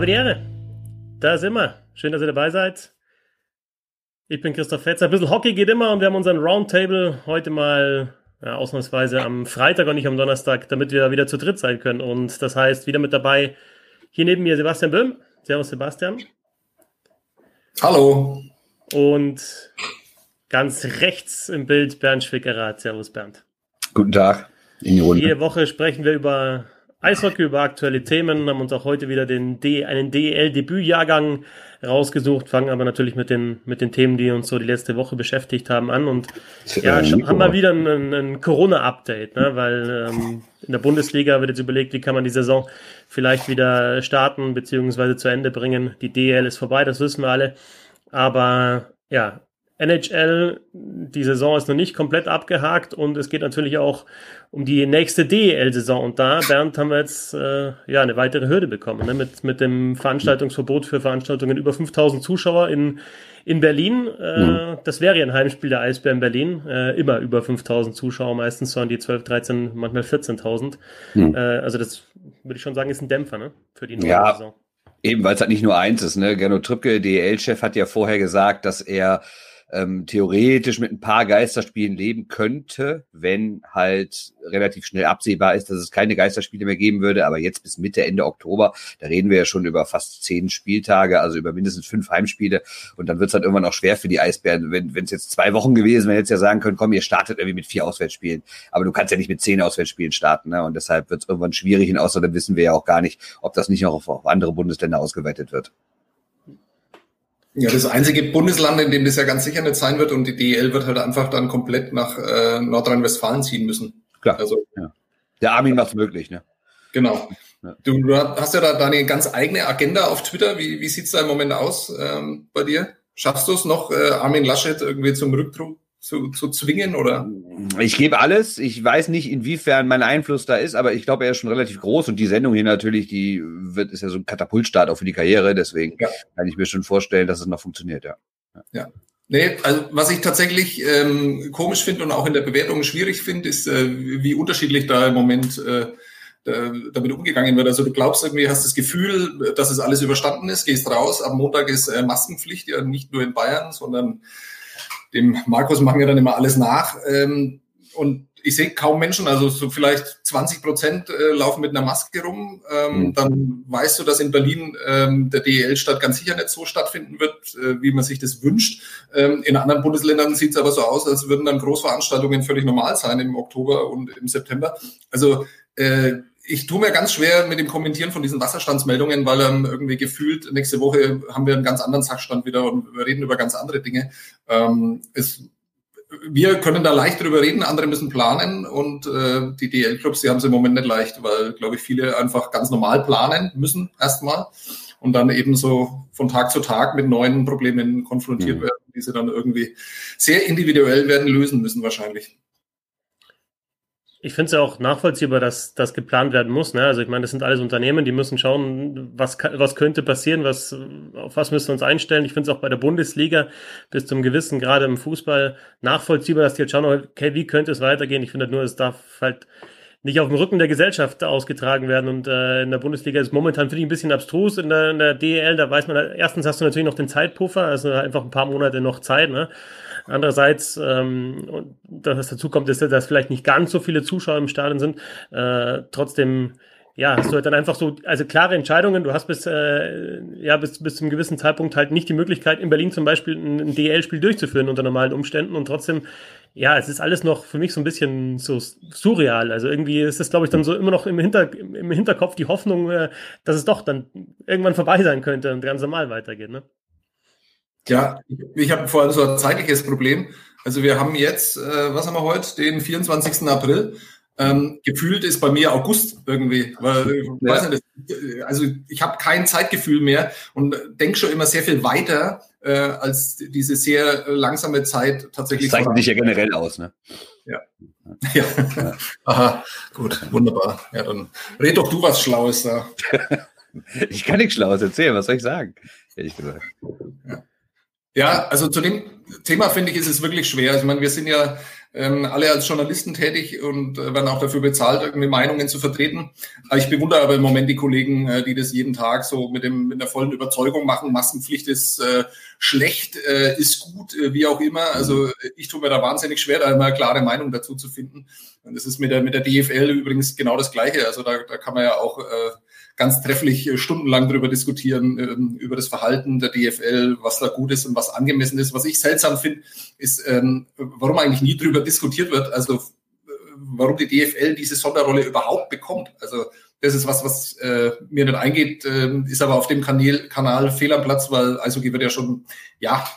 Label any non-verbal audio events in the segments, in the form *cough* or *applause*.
Habe die Ehre. Da sind wir. Schön, dass ihr dabei seid. Ich bin Christoph Fetzer. Ein bisschen Hockey geht immer und wir haben unseren Roundtable heute mal ja, ausnahmsweise am Freitag und nicht am Donnerstag, damit wir wieder zu dritt sein können. Und das heißt, wieder mit dabei hier neben mir Sebastian Böhm. Servus, Sebastian. Hallo. Und ganz rechts im Bild Bernd Schwickerath. Servus, Bernd. Guten Tag. In die Runde. Jede Woche sprechen wir über Eishockey über aktuelle Themen, haben uns auch heute wieder den D, einen DEL-Debütjahrgang rausgesucht, fangen aber natürlich mit den, mit den Themen, die uns so die letzte Woche beschäftigt haben, an und ja, haben mal wieder ein, ein Corona-Update, ne? weil ähm, in der Bundesliga wird jetzt überlegt, wie kann man die Saison vielleicht wieder starten beziehungsweise zu Ende bringen. Die DEL ist vorbei, das wissen wir alle, aber ja, NHL, die Saison ist noch nicht komplett abgehakt und es geht natürlich auch um die nächste DEL-Saison. Und da, Bernd, haben wir jetzt äh, ja eine weitere Hürde bekommen ne? mit, mit dem Veranstaltungsverbot für Veranstaltungen über 5000 Zuschauer in, in Berlin. Äh, mhm. Das wäre ja ein Heimspiel der Eisbär in Berlin. Äh, immer über 5000 Zuschauer, meistens so an die 12, 13, manchmal 14.000. Mhm. Äh, also das würde ich schon sagen, ist ein Dämpfer ne? für die neue ja. Saison. Eben, weil es halt nicht nur eins ist. Ne? Gernot Trübke, DEL-Chef, hat ja vorher gesagt, dass er ähm, theoretisch mit ein paar Geisterspielen leben könnte, wenn halt relativ schnell absehbar ist, dass es keine Geisterspiele mehr geben würde. Aber jetzt bis Mitte, Ende Oktober, da reden wir ja schon über fast zehn Spieltage, also über mindestens fünf Heimspiele. Und dann wird es halt irgendwann auch schwer für die Eisbären. Wenn es jetzt zwei Wochen gewesen wäre, jetzt ja sagen können, komm, ihr startet irgendwie mit vier Auswärtsspielen. Aber du kannst ja nicht mit zehn Auswärtsspielen starten. Ne? Und deshalb wird es irgendwann schwierig. Und außerdem wissen wir ja auch gar nicht, ob das nicht noch auf, auf andere Bundesländer ausgeweitet wird. Ja, das einzige Bundesland, in dem das ja ganz sicher nicht sein wird und die DEL wird halt einfach dann komplett nach äh, Nordrhein-Westfalen ziehen müssen. Klar. Also, ja. Der Armin macht es möglich, ne? Genau. Ja. Du, du, hast ja da deine ganz eigene Agenda auf Twitter. Wie, wie sieht's da im Moment aus ähm, bei dir? Schaffst du es noch, äh, Armin Laschet irgendwie zum Rücktrug zu, zu zwingen oder? Ich gebe alles. Ich weiß nicht, inwiefern mein Einfluss da ist, aber ich glaube, er ist schon relativ groß und die Sendung hier natürlich, die wird, ist ja so ein Katapultstart auch für die Karriere. Deswegen ja. kann ich mir schon vorstellen, dass es noch funktioniert, ja. Ja. Nee, also was ich tatsächlich ähm, komisch finde und auch in der Bewertung schwierig finde, ist, äh, wie unterschiedlich da im Moment äh, damit umgegangen wird. Also du glaubst irgendwie, hast das Gefühl, dass es alles überstanden ist, gehst raus, am Montag ist äh, Maskenpflicht, ja nicht nur in Bayern, sondern dem Markus machen wir dann immer alles nach. Ähm, und ich sehe kaum Menschen, also so vielleicht 20 Prozent äh, laufen mit einer Maske rum. Ähm, mhm. Dann weißt du, dass in Berlin ähm, der DEL-Stadt ganz sicher nicht so stattfinden wird, äh, wie man sich das wünscht. Ähm, in anderen Bundesländern sieht es aber so aus, als würden dann Großveranstaltungen völlig normal sein im Oktober und im September. Also äh, ich tue mir ganz schwer mit dem Kommentieren von diesen Wasserstandsmeldungen, weil ähm, irgendwie gefühlt nächste Woche haben wir einen ganz anderen Sachstand wieder und wir reden über ganz andere Dinge. Ähm, es, wir können da leicht drüber reden, andere müssen planen und äh, die DL-Clubs, die haben es im Moment nicht leicht, weil, glaube ich, viele einfach ganz normal planen müssen erstmal und dann eben so von Tag zu Tag mit neuen Problemen konfrontiert mhm. werden, die sie dann irgendwie sehr individuell werden lösen müssen wahrscheinlich. Ich finde es ja auch nachvollziehbar, dass das geplant werden muss. Ne? Also ich meine, das sind alles Unternehmen, die müssen schauen, was, was könnte passieren, was, auf was müssen wir uns einstellen. Ich finde es auch bei der Bundesliga bis zum gewissen, gerade im Fußball, nachvollziehbar, dass die jetzt schauen, okay, wie könnte es weitergehen. Ich finde halt nur, es darf halt nicht auf dem Rücken der Gesellschaft ausgetragen werden. Und äh, in der Bundesliga ist momentan, finde ich, ein bisschen abstrus. In der, in der DEL, da weiß man, erstens hast du natürlich noch den Zeitpuffer, also einfach ein paar Monate noch Zeit. Ne? Andererseits, ähm, das dazu kommt, ist, dass vielleicht nicht ganz so viele Zuschauer im Stadion sind. Äh, trotzdem, ja, hast du halt dann einfach so, also klare Entscheidungen. Du hast bis, äh, ja, bis, bis zu einem gewissen Zeitpunkt halt nicht die Möglichkeit, in Berlin zum Beispiel ein, ein DL-Spiel durchzuführen unter normalen Umständen und trotzdem, ja, es ist alles noch für mich so ein bisschen so surreal. Also irgendwie ist es, glaube ich, dann so immer noch im, Hinter, im Hinterkopf die Hoffnung, äh, dass es doch dann irgendwann vorbei sein könnte und ganz normal weitergeht, ne? Ja, ich habe vor allem so ein zeitliches Problem. Also wir haben jetzt, äh, was haben wir heute, den 24. April. Ähm, gefühlt ist bei mir August irgendwie. Weil, ja. weiß nicht, also ich habe kein Zeitgefühl mehr und denke schon immer sehr viel weiter, äh, als diese sehr langsame Zeit tatsächlich. Das zeichnet dich ja generell aus, ne? Ja. Ja. *laughs* ja. Aha, gut, wunderbar. Ja, dann red doch du was Schlaues da. *laughs* ich kann nichts Schlaues erzählen, was soll ich sagen? Ehrlich gesagt. Ja. Ja, also zu dem Thema finde ich, ist es wirklich schwer. Ich meine, wir sind ja ähm, alle als Journalisten tätig und äh, werden auch dafür bezahlt, irgendwie Meinungen zu vertreten. Ich bewundere aber im Moment die Kollegen, äh, die das jeden Tag so mit dem mit der vollen Überzeugung machen. Maskenpflicht ist äh, schlecht, äh, ist gut, äh, wie auch immer. Also ich tue mir da wahnsinnig schwer, da immer eine klare Meinung dazu zu finden. Und das ist mit der mit der DFL übrigens genau das Gleiche. Also da, da kann man ja auch äh, ganz trefflich äh, stundenlang darüber diskutieren, ähm, über das Verhalten der DFL, was da gut ist und was angemessen ist. Was ich seltsam finde, ist, ähm, warum eigentlich nie darüber diskutiert wird, also äh, warum die DFL diese Sonderrolle überhaupt bekommt. Also das ist was, was äh, mir nicht eingeht, äh, ist aber auf dem Kanal, Kanal fehl am Platz, weil Eishockey wird ja schon, ja,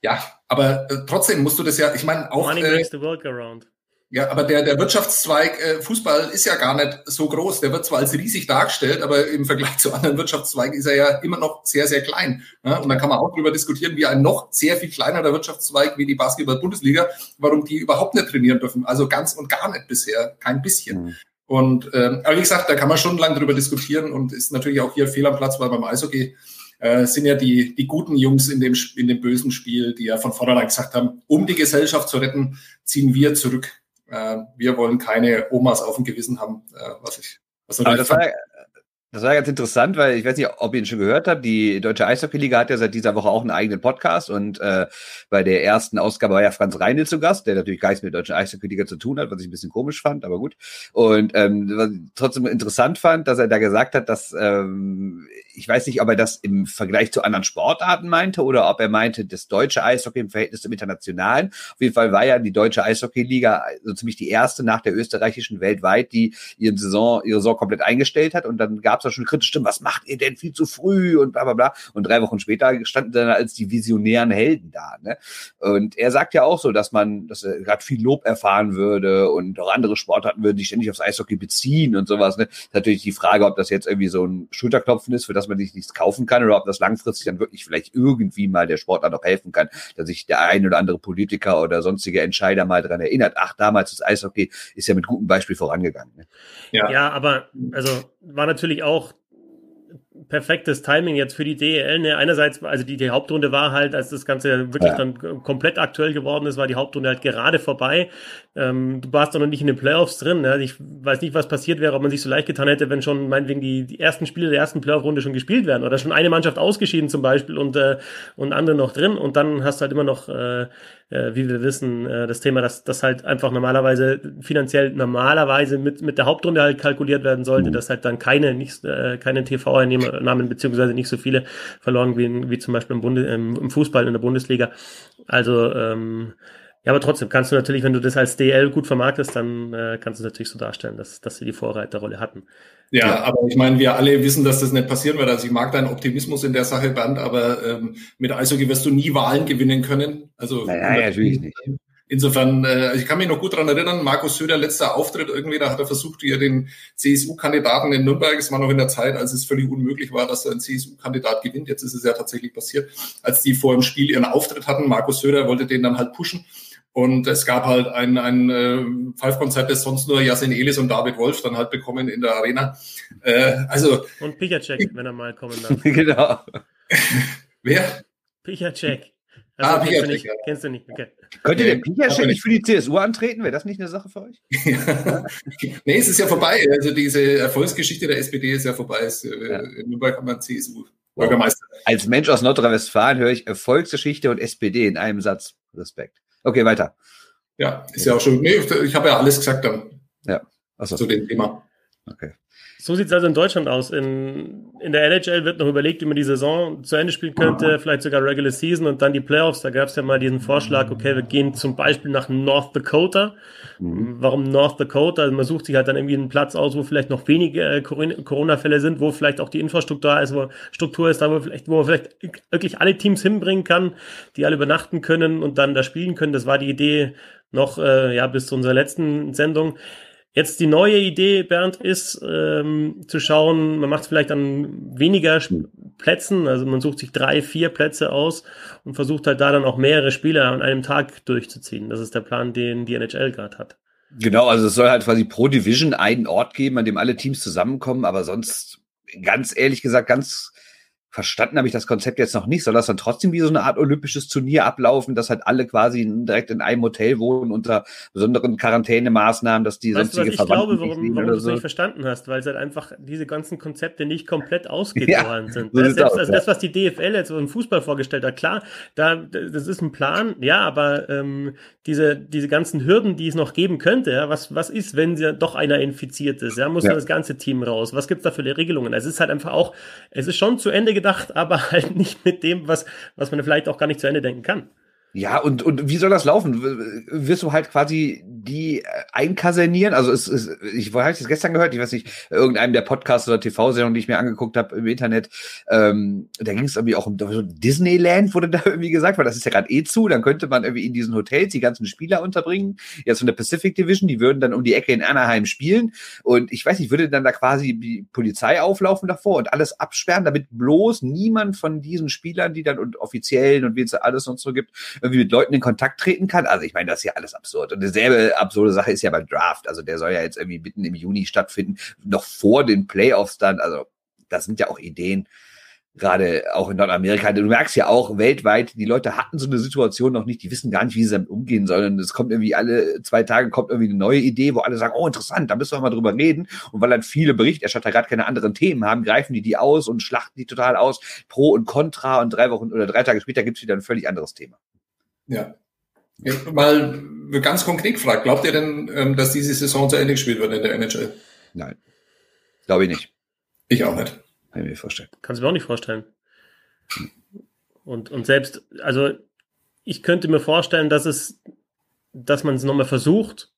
ja, aber äh, trotzdem musst du das ja, ich meine auch. Money makes the world go round. Ja, aber der, der Wirtschaftszweig äh, Fußball ist ja gar nicht so groß. Der wird zwar als riesig dargestellt, aber im Vergleich *laughs* zu anderen Wirtschaftszweigen ist er ja immer noch sehr, sehr klein. Ja, und dann kann man auch darüber diskutieren, wie ein noch sehr viel kleinerer Wirtschaftszweig wie die Basketball-Bundesliga, warum die überhaupt nicht trainieren dürfen. Also ganz und gar nicht bisher, kein bisschen. Mhm. Und ähm, aber wie gesagt, da kann man schon lange drüber diskutieren und ist natürlich auch hier fehl am Platz, weil beim Eishockey äh, sind ja die, die guten Jungs in dem, in dem bösen Spiel, die ja von vornherein gesagt haben, um die Gesellschaft zu retten, ziehen wir zurück wir wollen keine Omas auf dem Gewissen haben, äh, was ich. Was soll das, das war ganz interessant, weil ich weiß nicht, ob ihr ihn schon gehört habt. Die Deutsche Eishockey-Liga hat ja seit dieser Woche auch einen eigenen Podcast und äh, bei der ersten Ausgabe war ja Franz Reinl zu Gast, der natürlich gar nichts mit der Deutschen Eishockey-Liga zu tun hat, was ich ein bisschen komisch fand, aber gut. Und ähm, was ich trotzdem interessant fand, dass er da gesagt hat, dass ähm, ich weiß nicht, ob er das im Vergleich zu anderen Sportarten meinte oder ob er meinte, das deutsche Eishockey im Verhältnis zum internationalen. Auf jeden Fall war ja die deutsche Eishockey-Liga so ziemlich die erste nach der österreichischen weltweit, die ihre Saison, ihre Saison komplett eingestellt hat. Und dann gab es auch schon kritische Stimmen, was macht ihr denn viel zu früh und bla bla bla. Und drei Wochen später standen dann als die visionären Helden da. Ne? Und er sagt ja auch so, dass man, dass er gerade viel Lob erfahren würde und auch andere Sportarten würden sich ständig aufs Eishockey beziehen und sowas. Ne? ist natürlich die Frage, ob das jetzt irgendwie so ein Schulterklopfen ist, für das man sich nichts kaufen kann oder ob das langfristig dann wirklich vielleicht irgendwie mal der Sportler noch helfen kann, dass sich der ein oder andere Politiker oder sonstige Entscheider mal daran erinnert, ach, damals das Eishockey ist ja mit gutem Beispiel vorangegangen. Ne? Ja. ja, aber also war natürlich auch perfektes Timing jetzt für die DEL. Ne? Einerseits, also die, die Hauptrunde war halt, als das Ganze wirklich ja. dann komplett aktuell geworden ist, war die Hauptrunde halt gerade vorbei. Ähm, du warst doch noch nicht in den Playoffs drin. Ne? Ich weiß nicht, was passiert wäre, ob man sich so leicht getan hätte, wenn schon meinetwegen die, die ersten Spiele der ersten Playoff-Runde schon gespielt werden oder schon eine Mannschaft ausgeschieden zum Beispiel und, äh, und andere noch drin. Und dann hast du halt immer noch, äh, äh, wie wir wissen, äh, das Thema, dass das halt einfach normalerweise finanziell normalerweise mit, mit der Hauptrunde halt kalkuliert werden sollte, mhm. dass halt dann keine, nicht, äh, keine TV-Einnahmen beziehungsweise nicht so viele verloren wie, wie zum Beispiel im, Bunde, im, im Fußball in der Bundesliga. Also ähm, ja, aber trotzdem kannst du natürlich, wenn du das als DL gut vermarktest, dann äh, kannst du es natürlich so darstellen, dass, dass sie die Vorreiterrolle hatten. Ja, ja, aber ich meine, wir alle wissen, dass das nicht passieren wird. Also ich mag deinen Optimismus in der Sache, Bernd, aber ähm, mit Eishockey wirst du nie Wahlen gewinnen können. Also naja, natürlich nicht. Insofern, äh, also ich kann mich noch gut daran erinnern, Markus Söder, letzter Auftritt irgendwie, da hat er versucht, hier den CSU-Kandidaten in Nürnberg, es war noch in der Zeit, als es völlig unmöglich war, dass ein CSU-Kandidat gewinnt, jetzt ist es ja tatsächlich passiert, als die vor dem Spiel ihren Auftritt hatten, Markus Söder wollte den dann halt pushen und es gab halt ein, ein äh, Five-Konzert, das sonst nur Jasin Elis und David Wolf dann halt bekommen in der Arena. Äh, also Und Pichacek, wenn er mal kommen darf. *laughs* genau. *laughs* Wer? Pichacek. Also, ah, kennst, du nicht, ja. kennst du nicht, okay. Könnte der Pichacek nicht für die CSU antreten? Wäre das nicht eine Sache für euch? *laughs* nee, es ist ja vorbei. Also diese Erfolgsgeschichte der SPD ist ja vorbei. Es, äh, ja. In Nürnberg wir CSU. Bürgermeister. Als Mensch aus Nordrhein-Westfalen höre ich Erfolgsgeschichte und SPD in einem Satz. Respekt. Okay, weiter. Ja, ist ja auch schon. Nee, ich habe ja alles gesagt dann. Ja. Achso. Zu dem Thema. Okay. So sieht es also in Deutschland aus. In, in der NHL wird noch überlegt, wie man die Saison zu Ende spielen könnte, vielleicht sogar Regular Season und dann die Playoffs. Da gab es ja mal diesen Vorschlag, okay, wir gehen zum Beispiel nach North Dakota. Mhm. Warum North Dakota? Also man sucht sich halt dann irgendwie einen Platz aus, wo vielleicht noch wenige äh, Corona-Fälle sind, wo vielleicht auch die Infrastruktur ist, wo Struktur ist, da wo, vielleicht, wo man vielleicht wirklich alle Teams hinbringen kann, die alle übernachten können und dann da spielen können. Das war die Idee noch äh, ja bis zu unserer letzten Sendung. Jetzt die neue Idee, Bernd, ist ähm, zu schauen, man macht es vielleicht an weniger Plätzen, also man sucht sich drei, vier Plätze aus und versucht halt da dann auch mehrere Spiele an einem Tag durchzuziehen. Das ist der Plan, den die NHL gerade hat. Genau, also es soll halt quasi pro Division einen Ort geben, an dem alle Teams zusammenkommen, aber sonst, ganz ehrlich gesagt, ganz verstanden habe ich das Konzept jetzt noch nicht. Soll das dann trotzdem wie so eine Art olympisches Turnier ablaufen, dass halt alle quasi direkt in einem Hotel wohnen unter besonderen Quarantänemaßnahmen, dass die weißt sonstige du, was ich glaube, warum, warum du es so. nicht verstanden hast, weil es halt einfach diese ganzen Konzepte nicht komplett *laughs* ausgegoren ja, sind. So das, selbst, also das, was die DFL jetzt im Fußball vorgestellt hat, klar, da, das ist ein Plan, ja, aber ähm, diese, diese ganzen Hürden, die es noch geben könnte, ja, was, was ist, wenn sie doch einer infiziert ist, ja, muss ja. das ganze Team raus, was gibt's da für Regelungen? Es ist halt einfach auch, es ist schon zu Ende gedacht, aber *laughs* halt nicht mit dem, was, was man vielleicht auch gar nicht zu Ende denken kann. Ja, und, und wie soll das laufen? Wirst du halt quasi die äh, einkasernieren? Also es ist, ich habe es gestern gehört, ich weiß nicht, irgendeinem der Podcasts oder TV-Sendungen, die ich mir angeguckt habe im Internet, ähm, da ging es irgendwie auch um Disneyland, wurde *laughs* da irgendwie gesagt, weil das ist ja gerade eh zu, dann könnte man irgendwie in diesen Hotels die ganzen Spieler unterbringen, jetzt von der Pacific Division, die würden dann um die Ecke in Anaheim spielen. Und ich weiß nicht, würde dann da quasi die Polizei auflaufen davor und alles absperren, damit bloß niemand von diesen Spielern, die dann und Offiziellen und wie es alles sonst so gibt, irgendwie mit Leuten in Kontakt treten kann. Also ich meine, das ist ja alles absurd. Und dieselbe absurde Sache ist ja beim Draft. Also der soll ja jetzt irgendwie mitten im Juni stattfinden, noch vor den Playoffs dann. Also das sind ja auch Ideen, gerade auch in Nordamerika. Du merkst ja auch weltweit, die Leute hatten so eine Situation noch nicht, die wissen gar nicht, wie sie damit umgehen sollen. Es kommt irgendwie alle zwei Tage kommt irgendwie eine neue Idee, wo alle sagen, oh interessant, da müssen wir mal drüber reden. Und weil dann viele Berichterstatter gerade keine anderen Themen haben, greifen die die aus und schlachten die total aus, pro und contra. Und drei Wochen oder drei Tage später gibt's wieder ein völlig anderes Thema. Ja. ja. Mal ganz konkret gefragt, glaubt ihr denn, ähm, dass diese Saison zu Ende gespielt wird in der NHL? Nein. Glaube ich nicht. Ich auch nicht. Kann ich mir vorstellen. Kannst du mir auch nicht vorstellen. Und, und selbst, also ich könnte mir vorstellen, dass es, dass man es nochmal versucht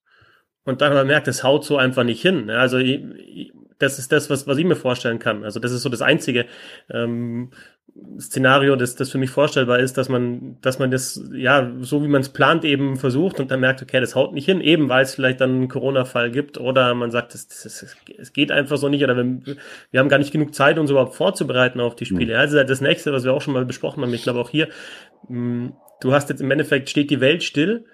und dann aber merkt, es haut so einfach nicht hin. Also das ist das, was, was ich mir vorstellen kann. Also das ist so das Einzige. Ähm, Szenario, das, das für mich vorstellbar ist, dass man, dass man das, ja, so wie man es plant, eben versucht und dann merkt, okay, das haut nicht hin, eben weil es vielleicht dann einen Corona-Fall gibt oder man sagt, es, das, es geht einfach so nicht oder wir, wir haben gar nicht genug Zeit, uns überhaupt vorzubereiten auf die Spiele. Mhm. Also das nächste, was wir auch schon mal besprochen haben, ich glaube auch hier, hm, du hast jetzt im Endeffekt, steht die Welt still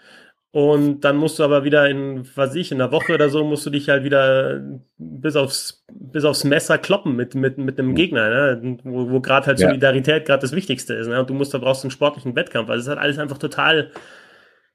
und dann musst du aber wieder in, was ich, in einer Woche oder so, musst du dich halt wieder bis aufs, bis aufs Messer kloppen mit, mit, mit einem Gegner, ne? wo, wo gerade halt ja. Solidarität gerade das Wichtigste ist. Ne? Und du musst da brauchst einen sportlichen Wettkampf. Also es ist halt alles einfach total,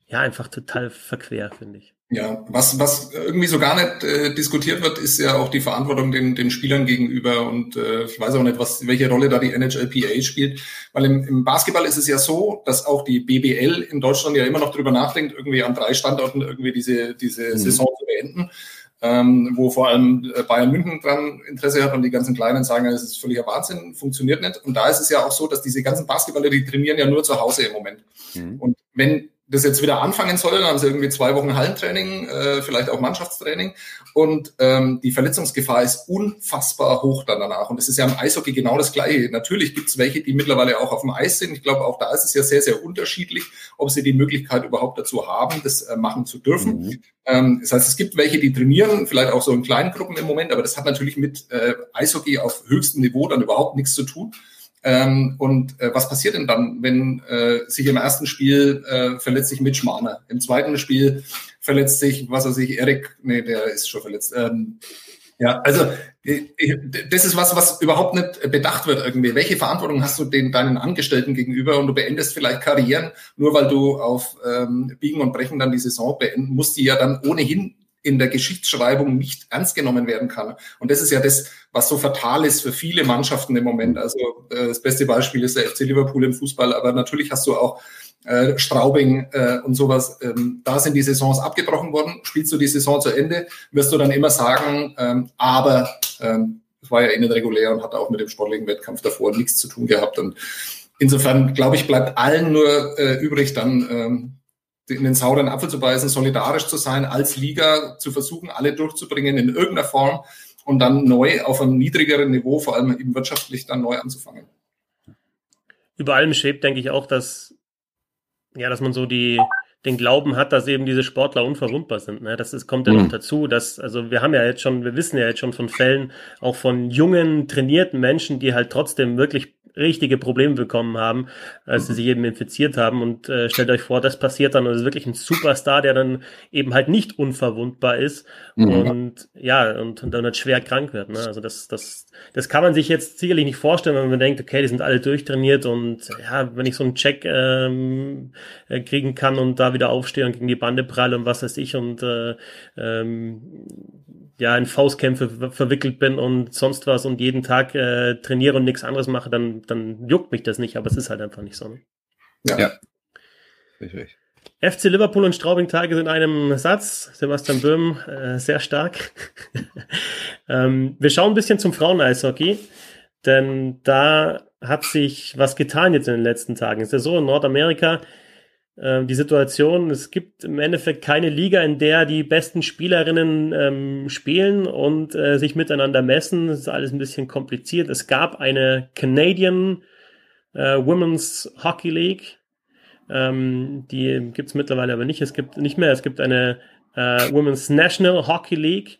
ja, einfach total verquer, finde ich. Ja, was, was irgendwie so gar nicht äh, diskutiert wird, ist ja auch die Verantwortung den, den Spielern gegenüber. Und äh, ich weiß auch nicht, was, welche Rolle da die NHLPA spielt. Weil im, im Basketball ist es ja so, dass auch die BBL in Deutschland ja immer noch drüber nachdenkt, irgendwie an drei Standorten irgendwie diese, diese mhm. Saison zu beenden. Ähm, wo vor allem äh, Bayern München dran Interesse hat und die ganzen Kleinen sagen, es ist völliger Wahnsinn, funktioniert nicht. Und da ist es ja auch so, dass diese ganzen Basketballer, die trainieren ja nur zu Hause im Moment. Mhm. Und wenn das jetzt wieder anfangen soll, dann haben sie irgendwie zwei Wochen Hallentraining, äh, vielleicht auch Mannschaftstraining. Und ähm, die Verletzungsgefahr ist unfassbar hoch dann danach. Und das ist ja im Eishockey genau das Gleiche. Natürlich gibt es welche, die mittlerweile auch auf dem Eis sind. Ich glaube, auch da ist es ja sehr, sehr unterschiedlich, ob sie die Möglichkeit überhaupt dazu haben, das äh, machen zu dürfen. Mhm. Ähm, das heißt, es gibt welche, die trainieren, vielleicht auch so in kleinen Gruppen im Moment, aber das hat natürlich mit äh, Eishockey auf höchstem Niveau dann überhaupt nichts zu tun. Ähm, und äh, was passiert denn dann, wenn äh, sich im ersten Spiel äh, verletzt sich Mitch Marner, im zweiten Spiel verletzt sich, was weiß ich, Erik, nee, der ist schon verletzt. Ähm, ja, also das ist was, was überhaupt nicht bedacht wird irgendwie. Welche Verantwortung hast du den deinen Angestellten gegenüber und du beendest vielleicht Karrieren, nur weil du auf ähm, Biegen und Brechen dann die Saison beenden musst, die ja dann ohnehin in der Geschichtsschreibung nicht ernst genommen werden kann. Und das ist ja das, was so fatal ist für viele Mannschaften im Moment. Also äh, das beste Beispiel ist der FC Liverpool im Fußball, aber natürlich hast du auch äh, Straubing äh, und sowas. Ähm, da sind die Saisons abgebrochen worden. Spielst du die Saison zu Ende, wirst du dann immer sagen, ähm, aber ähm, es war ja eh nicht regulär und hat auch mit dem sportlichen Wettkampf davor nichts zu tun gehabt. Und insofern, glaube ich, bleibt allen nur äh, übrig, dann ähm, in den sauren Apfel zu beißen, solidarisch zu sein, als Liga zu versuchen, alle durchzubringen in irgendeiner Form und dann neu auf einem niedrigeren Niveau, vor allem eben wirtschaftlich, dann neu anzufangen. Über allem schwebt, denke ich, auch, dass, ja, dass man so die, den Glauben hat, dass eben diese Sportler unverwundbar sind. Ne? Das ist, kommt ja mhm. noch dazu, dass, also wir haben ja jetzt schon, wir wissen ja jetzt schon von Fällen, auch von jungen, trainierten Menschen, die halt trotzdem wirklich richtige Probleme bekommen haben, als sie sich eben infiziert haben. Und äh, stellt euch vor, das passiert dann und es ist wirklich ein Superstar, der dann eben halt nicht unverwundbar ist mhm. und ja, und, und dann halt schwer krank wird. Ne? Also das, das, das kann man sich jetzt sicherlich nicht vorstellen, wenn man denkt, okay, die sind alle durchtrainiert und ja, wenn ich so einen Check ähm, äh, kriegen kann und da wieder aufstehe und gegen die Bande pralle und was weiß ich und äh, ähm, ja in Faustkämpfe verwickelt bin und sonst was und jeden Tag äh, trainiere und nichts anderes mache, dann, dann juckt mich das nicht, aber es ist halt einfach nicht so. Ne? Ja. ja. Richtig. FC Liverpool und Straubing-Tage sind in einem Satz. Sebastian Böhm, äh, sehr stark. *laughs* ähm, wir schauen ein bisschen zum Frauen-Eishockey, denn da hat sich was getan jetzt in den letzten Tagen. Es ist ja so, in Nordamerika äh, die Situation, es gibt im Endeffekt keine Liga, in der die besten Spielerinnen ähm, spielen und äh, sich miteinander messen. Das ist alles ein bisschen kompliziert. Es gab eine Canadian äh, Women's Hockey League. Ähm, die gibt es mittlerweile aber nicht. Es gibt nicht mehr. Es gibt eine äh, Women's National Hockey League,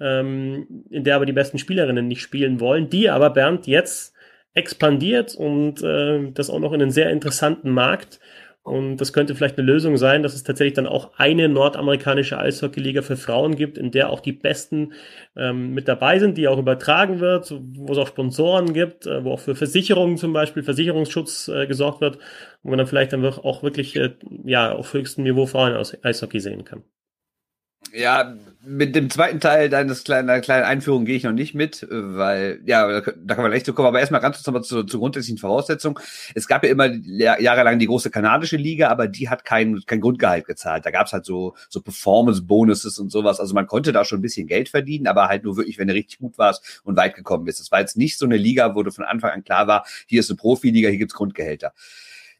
ähm, in der aber die besten Spielerinnen nicht spielen wollen, die aber Bernd jetzt expandiert und äh, das auch noch in einen sehr interessanten Markt. Und das könnte vielleicht eine Lösung sein, dass es tatsächlich dann auch eine nordamerikanische Eishockeyliga für Frauen gibt, in der auch die Besten ähm, mit dabei sind, die auch übertragen wird, wo es auch Sponsoren gibt, äh, wo auch für Versicherungen zum Beispiel, Versicherungsschutz äh, gesorgt wird, wo man dann vielleicht dann auch wirklich äh, ja auf höchstem Niveau Frauen aus Eishockey sehen kann. Ja, mit dem zweiten Teil deines kleinen, kleinen Einführung gehe ich noch nicht mit, weil, ja, da, kann man echt zu kommen. Aber erstmal ganz kurz nochmal zur, zur grundsätzlichen Voraussetzung. Es gab ja immer jahrelang die große kanadische Liga, aber die hat kein, kein Grundgehalt gezahlt. Da gab es halt so, so Performance-Bonuses und sowas. Also man konnte da schon ein bisschen Geld verdienen, aber halt nur wirklich, wenn du richtig gut warst und weit gekommen bist. Das war jetzt nicht so eine Liga, wo du von Anfang an klar war, hier ist eine Profiliga, hier gibt's Grundgehälter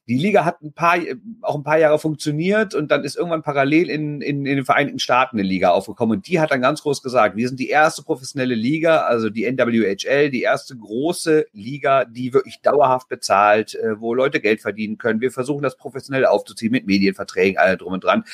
die Liga hat ein paar, auch ein paar Jahre funktioniert und dann ist irgendwann parallel in, in, in den Vereinigten Staaten eine Liga aufgekommen und die hat dann ganz groß gesagt, wir sind die erste professionelle Liga, also die NWHL, die erste große Liga, die wirklich dauerhaft bezahlt, äh, wo Leute Geld verdienen können. Wir versuchen das professionell aufzuziehen mit Medienverträgen, alle drum und dran.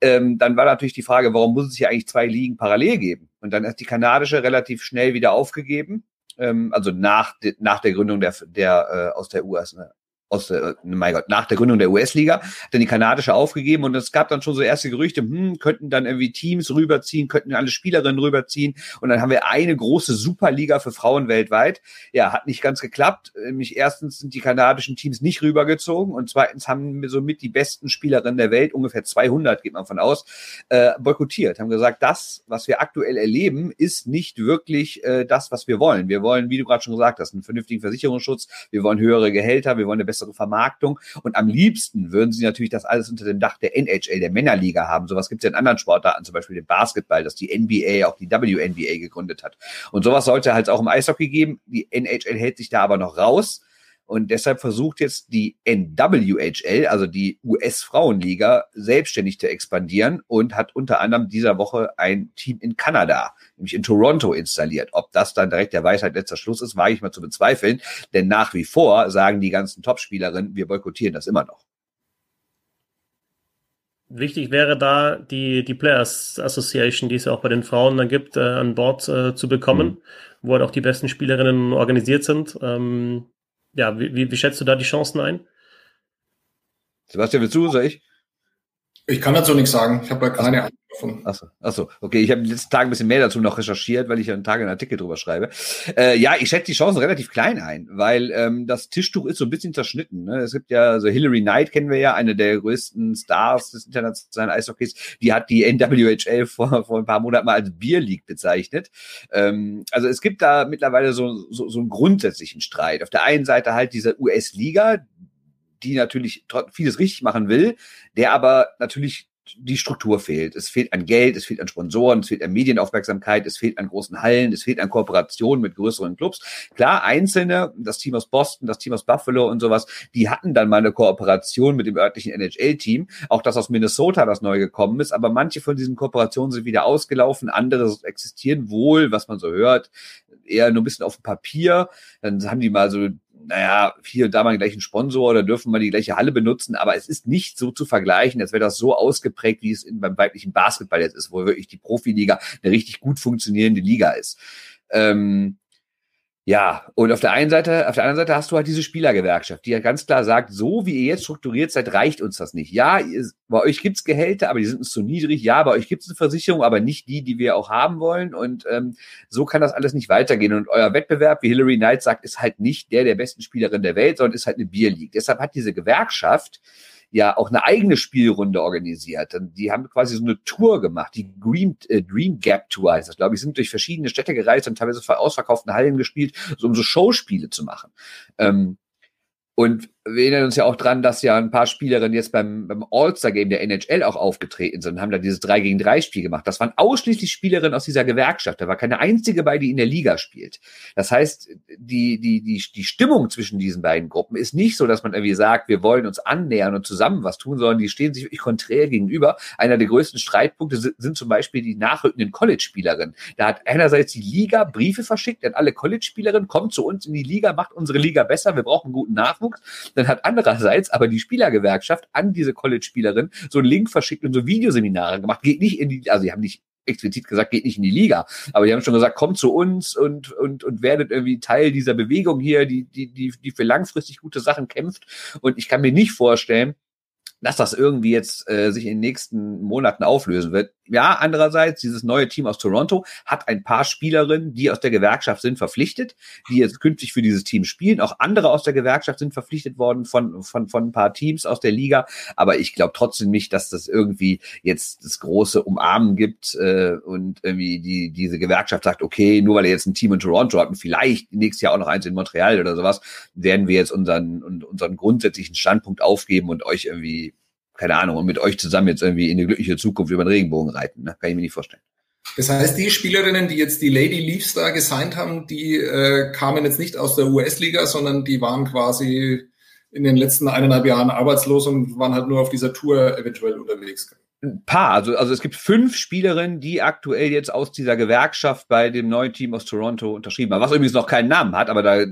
Ähm, dann war natürlich die Frage, warum muss es hier eigentlich zwei Ligen parallel geben? Und dann ist die kanadische relativ schnell wieder aufgegeben ähm, also nach, nach der Gründung der, der äh, aus der US, ne, aus der, mein Gott, nach der Gründung der US-Liga, dann die kanadische aufgegeben und es gab dann schon so erste Gerüchte, hm, könnten dann irgendwie Teams rüberziehen, könnten alle Spielerinnen rüberziehen und dann haben wir eine große Superliga für Frauen weltweit. Ja, hat nicht ganz geklappt. Nämlich erstens sind die kanadischen Teams nicht rübergezogen und zweitens haben wir somit die besten Spielerinnen der Welt, ungefähr 200 geht man von aus, äh, boykottiert, haben gesagt, das, was wir aktuell erleben, ist nicht wirklich äh, das, was wir wollen. Wir wollen, wie du gerade schon gesagt hast, einen vernünftigen Versicherungsschutz, wir wollen höhere Gehälter, wir wollen eine Vermarktung. Und am liebsten würden sie natürlich das alles unter dem Dach der NHL, der Männerliga haben. Sowas gibt es ja in anderen Sportarten, zum Beispiel den Basketball, dass die NBA auch die WNBA gegründet hat. Und sowas sollte halt auch im Eishockey geben. Die NHL hält sich da aber noch raus. Und deshalb versucht jetzt die NWHL, also die US-Frauenliga, selbstständig zu expandieren und hat unter anderem dieser Woche ein Team in Kanada, nämlich in Toronto, installiert. Ob das dann direkt der Weisheit letzter Schluss ist, wage ich mal zu bezweifeln. Denn nach wie vor sagen die ganzen Topspielerinnen, wir boykottieren das immer noch. Wichtig wäre da die, die Players Association, die es ja auch bei den Frauen dann gibt, äh, an Bord äh, zu bekommen, mhm. wo halt auch die besten Spielerinnen organisiert sind. Ähm, ja, wie, wie schätzt du da die Chancen ein? Sebastian, willst du, soll ich? Ich kann dazu nichts sagen. Ich habe ja keine Ahnung davon. Achso, achso, okay. Ich habe in den letzten Tagen ein bisschen mehr dazu noch recherchiert, weil ich ja einen Tag einen Artikel drüber schreibe. Äh, ja, ich schätze die Chancen relativ klein ein, weil ähm, das Tischtuch ist so ein bisschen zerschnitten. Ne? Es gibt ja, so Hillary Knight kennen wir ja, eine der größten Stars des internationalen Eishockeys. Die hat die NWHL vor, vor ein paar Monaten mal als Beer League bezeichnet. Ähm, also es gibt da mittlerweile so, so, so einen grundsätzlichen Streit. Auf der einen Seite halt diese US-Liga, die natürlich vieles richtig machen will, der aber natürlich die Struktur fehlt. Es fehlt an Geld, es fehlt an Sponsoren, es fehlt an Medienaufmerksamkeit, es fehlt an großen Hallen, es fehlt an Kooperationen mit größeren Clubs. Klar, einzelne, das Team aus Boston, das Team aus Buffalo und sowas, die hatten dann mal eine Kooperation mit dem örtlichen NHL-Team. Auch das aus Minnesota, das neu gekommen ist. Aber manche von diesen Kooperationen sind wieder ausgelaufen, andere existieren wohl, was man so hört, eher nur ein bisschen auf dem Papier. Dann haben die mal so naja, hier da mal den gleichen Sponsor oder dürfen mal die gleiche Halle benutzen, aber es ist nicht so zu vergleichen, als wäre das so ausgeprägt, wie es in, beim weiblichen Basketball jetzt ist, wo wirklich die Profiliga eine richtig gut funktionierende Liga ist. Ähm, Ja, und auf der einen Seite, auf der anderen Seite hast du halt diese Spielergewerkschaft, die ja ganz klar sagt, so wie ihr jetzt strukturiert seid, reicht uns das nicht. Ja, bei euch gibt's Gehälter, aber die sind uns zu niedrig. Ja, bei euch gibt's eine Versicherung, aber nicht die, die wir auch haben wollen. Und ähm, so kann das alles nicht weitergehen. Und euer Wettbewerb, wie Hillary Knight sagt, ist halt nicht der der besten Spielerin der Welt, sondern ist halt eine Bierleague. Deshalb hat diese Gewerkschaft ja auch eine eigene Spielrunde organisiert. Und die haben quasi so eine Tour gemacht, die Dream, äh, Dream Gap Tour heißt das, glaube ich, sind durch verschiedene Städte gereist und teilweise vor ausverkauften Hallen gespielt, so um so Showspiele zu machen. Ähm, und wir erinnern uns ja auch dran, dass ja ein paar Spielerinnen jetzt beim, beim All-Star-Game der NHL auch aufgetreten sind und haben da dieses 3 gegen 3 Spiel gemacht. Das waren ausschließlich Spielerinnen aus dieser Gewerkschaft. Da war keine einzige bei, die in der Liga spielt. Das heißt, die, die, die, die Stimmung zwischen diesen beiden Gruppen ist nicht so, dass man irgendwie sagt, wir wollen uns annähern und zusammen was tun, sondern die stehen sich wirklich konträr gegenüber. Einer der größten Streitpunkte sind, sind zum Beispiel die nachrückenden College-Spielerinnen. Da hat einerseits die Liga Briefe verschickt an alle College-Spielerinnen, kommt zu uns in die Liga, macht unsere Liga besser, wir brauchen guten Nachwuchs. Dann hat andererseits aber die Spielergewerkschaft an diese College-Spielerin so einen Link verschickt und so Videoseminare gemacht. Geht nicht in die, also sie haben nicht explizit gesagt, geht nicht in die Liga. Aber die haben schon gesagt, kommt zu uns und, und, und werdet irgendwie Teil dieser Bewegung hier, die, die, die, die für langfristig gute Sachen kämpft. Und ich kann mir nicht vorstellen, dass das irgendwie jetzt äh, sich in den nächsten Monaten auflösen wird. Ja, andererseits, dieses neue Team aus Toronto hat ein paar Spielerinnen, die aus der Gewerkschaft sind, verpflichtet, die jetzt künftig für dieses Team spielen. Auch andere aus der Gewerkschaft sind verpflichtet worden von, von, von ein paar Teams aus der Liga. Aber ich glaube trotzdem nicht, dass das irgendwie jetzt das große Umarmen gibt äh, und irgendwie die, diese Gewerkschaft sagt, okay, nur weil ihr jetzt ein Team in Toronto habt und vielleicht nächstes Jahr auch noch eins in Montreal oder sowas, werden wir jetzt unseren, unseren grundsätzlichen Standpunkt aufgeben und euch irgendwie keine Ahnung, und mit euch zusammen jetzt irgendwie in eine glückliche Zukunft über den Regenbogen reiten. Ne? Kann ich mir nicht vorstellen. Das heißt, die Spielerinnen, die jetzt die Lady Leafs da gesigned haben, die äh, kamen jetzt nicht aus der US-Liga, sondern die waren quasi in den letzten eineinhalb Jahren arbeitslos und waren halt nur auf dieser Tour eventuell unterwegs. Ein paar, also, also es gibt fünf Spielerinnen, die aktuell jetzt aus dieser Gewerkschaft bei dem neuen Team aus Toronto unterschrieben haben, was übrigens noch keinen Namen hat, aber da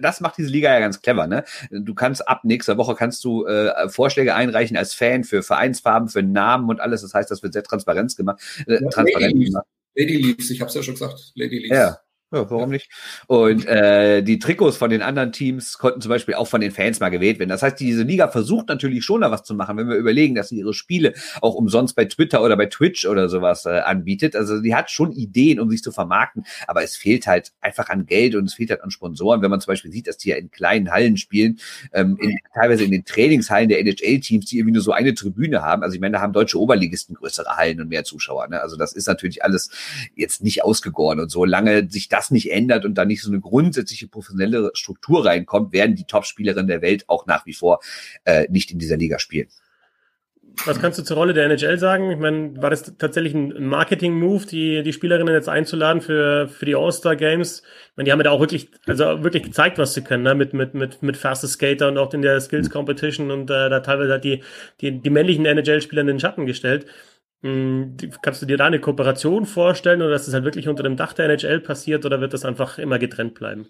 das macht diese Liga ja ganz clever, ne? Du kannst ab nächster Woche kannst du äh, Vorschläge einreichen als Fan für Vereinsfarben, für Namen und alles. Das heißt, das wird sehr transparent gemacht. Äh, ja, transparent Lady gemacht. Lady Leaves, ich habe es ja schon gesagt. Lady Leaves. Ja. Ja, warum nicht? Und äh, die Trikots von den anderen Teams konnten zum Beispiel auch von den Fans mal gewählt werden. Das heißt, diese Liga versucht natürlich schon da was zu machen, wenn wir überlegen, dass sie ihre Spiele auch umsonst bei Twitter oder bei Twitch oder sowas äh, anbietet. Also die hat schon Ideen, um sich zu vermarkten, aber es fehlt halt einfach an Geld und es fehlt halt an Sponsoren. Wenn man zum Beispiel sieht, dass die ja in kleinen Hallen spielen, ähm, in, teilweise in den Trainingshallen der NHL-Teams, die irgendwie nur so eine Tribüne haben. Also ich meine, da haben deutsche Oberligisten größere Hallen und mehr Zuschauer. Ne? Also das ist natürlich alles jetzt nicht ausgegoren und solange sich das nicht ändert und da nicht so eine grundsätzliche professionelle Struktur reinkommt, werden die Top-Spielerinnen der Welt auch nach wie vor äh, nicht in dieser Liga spielen. Was kannst du zur Rolle der NHL sagen? Ich meine, war das tatsächlich ein Marketing-Move, die, die Spielerinnen jetzt einzuladen für, für die All-Star-Games? Ich meine, die haben ja da auch wirklich, also wirklich gezeigt, was sie können, ne? mit, mit, mit, mit Fastest Skater und auch in der Skills Competition und äh, da teilweise hat die, die, die männlichen NHL-Spieler in den Schatten gestellt. Hm, kannst du dir da eine Kooperation vorstellen oder dass das halt wirklich unter dem Dach der NHL passiert oder wird das einfach immer getrennt bleiben?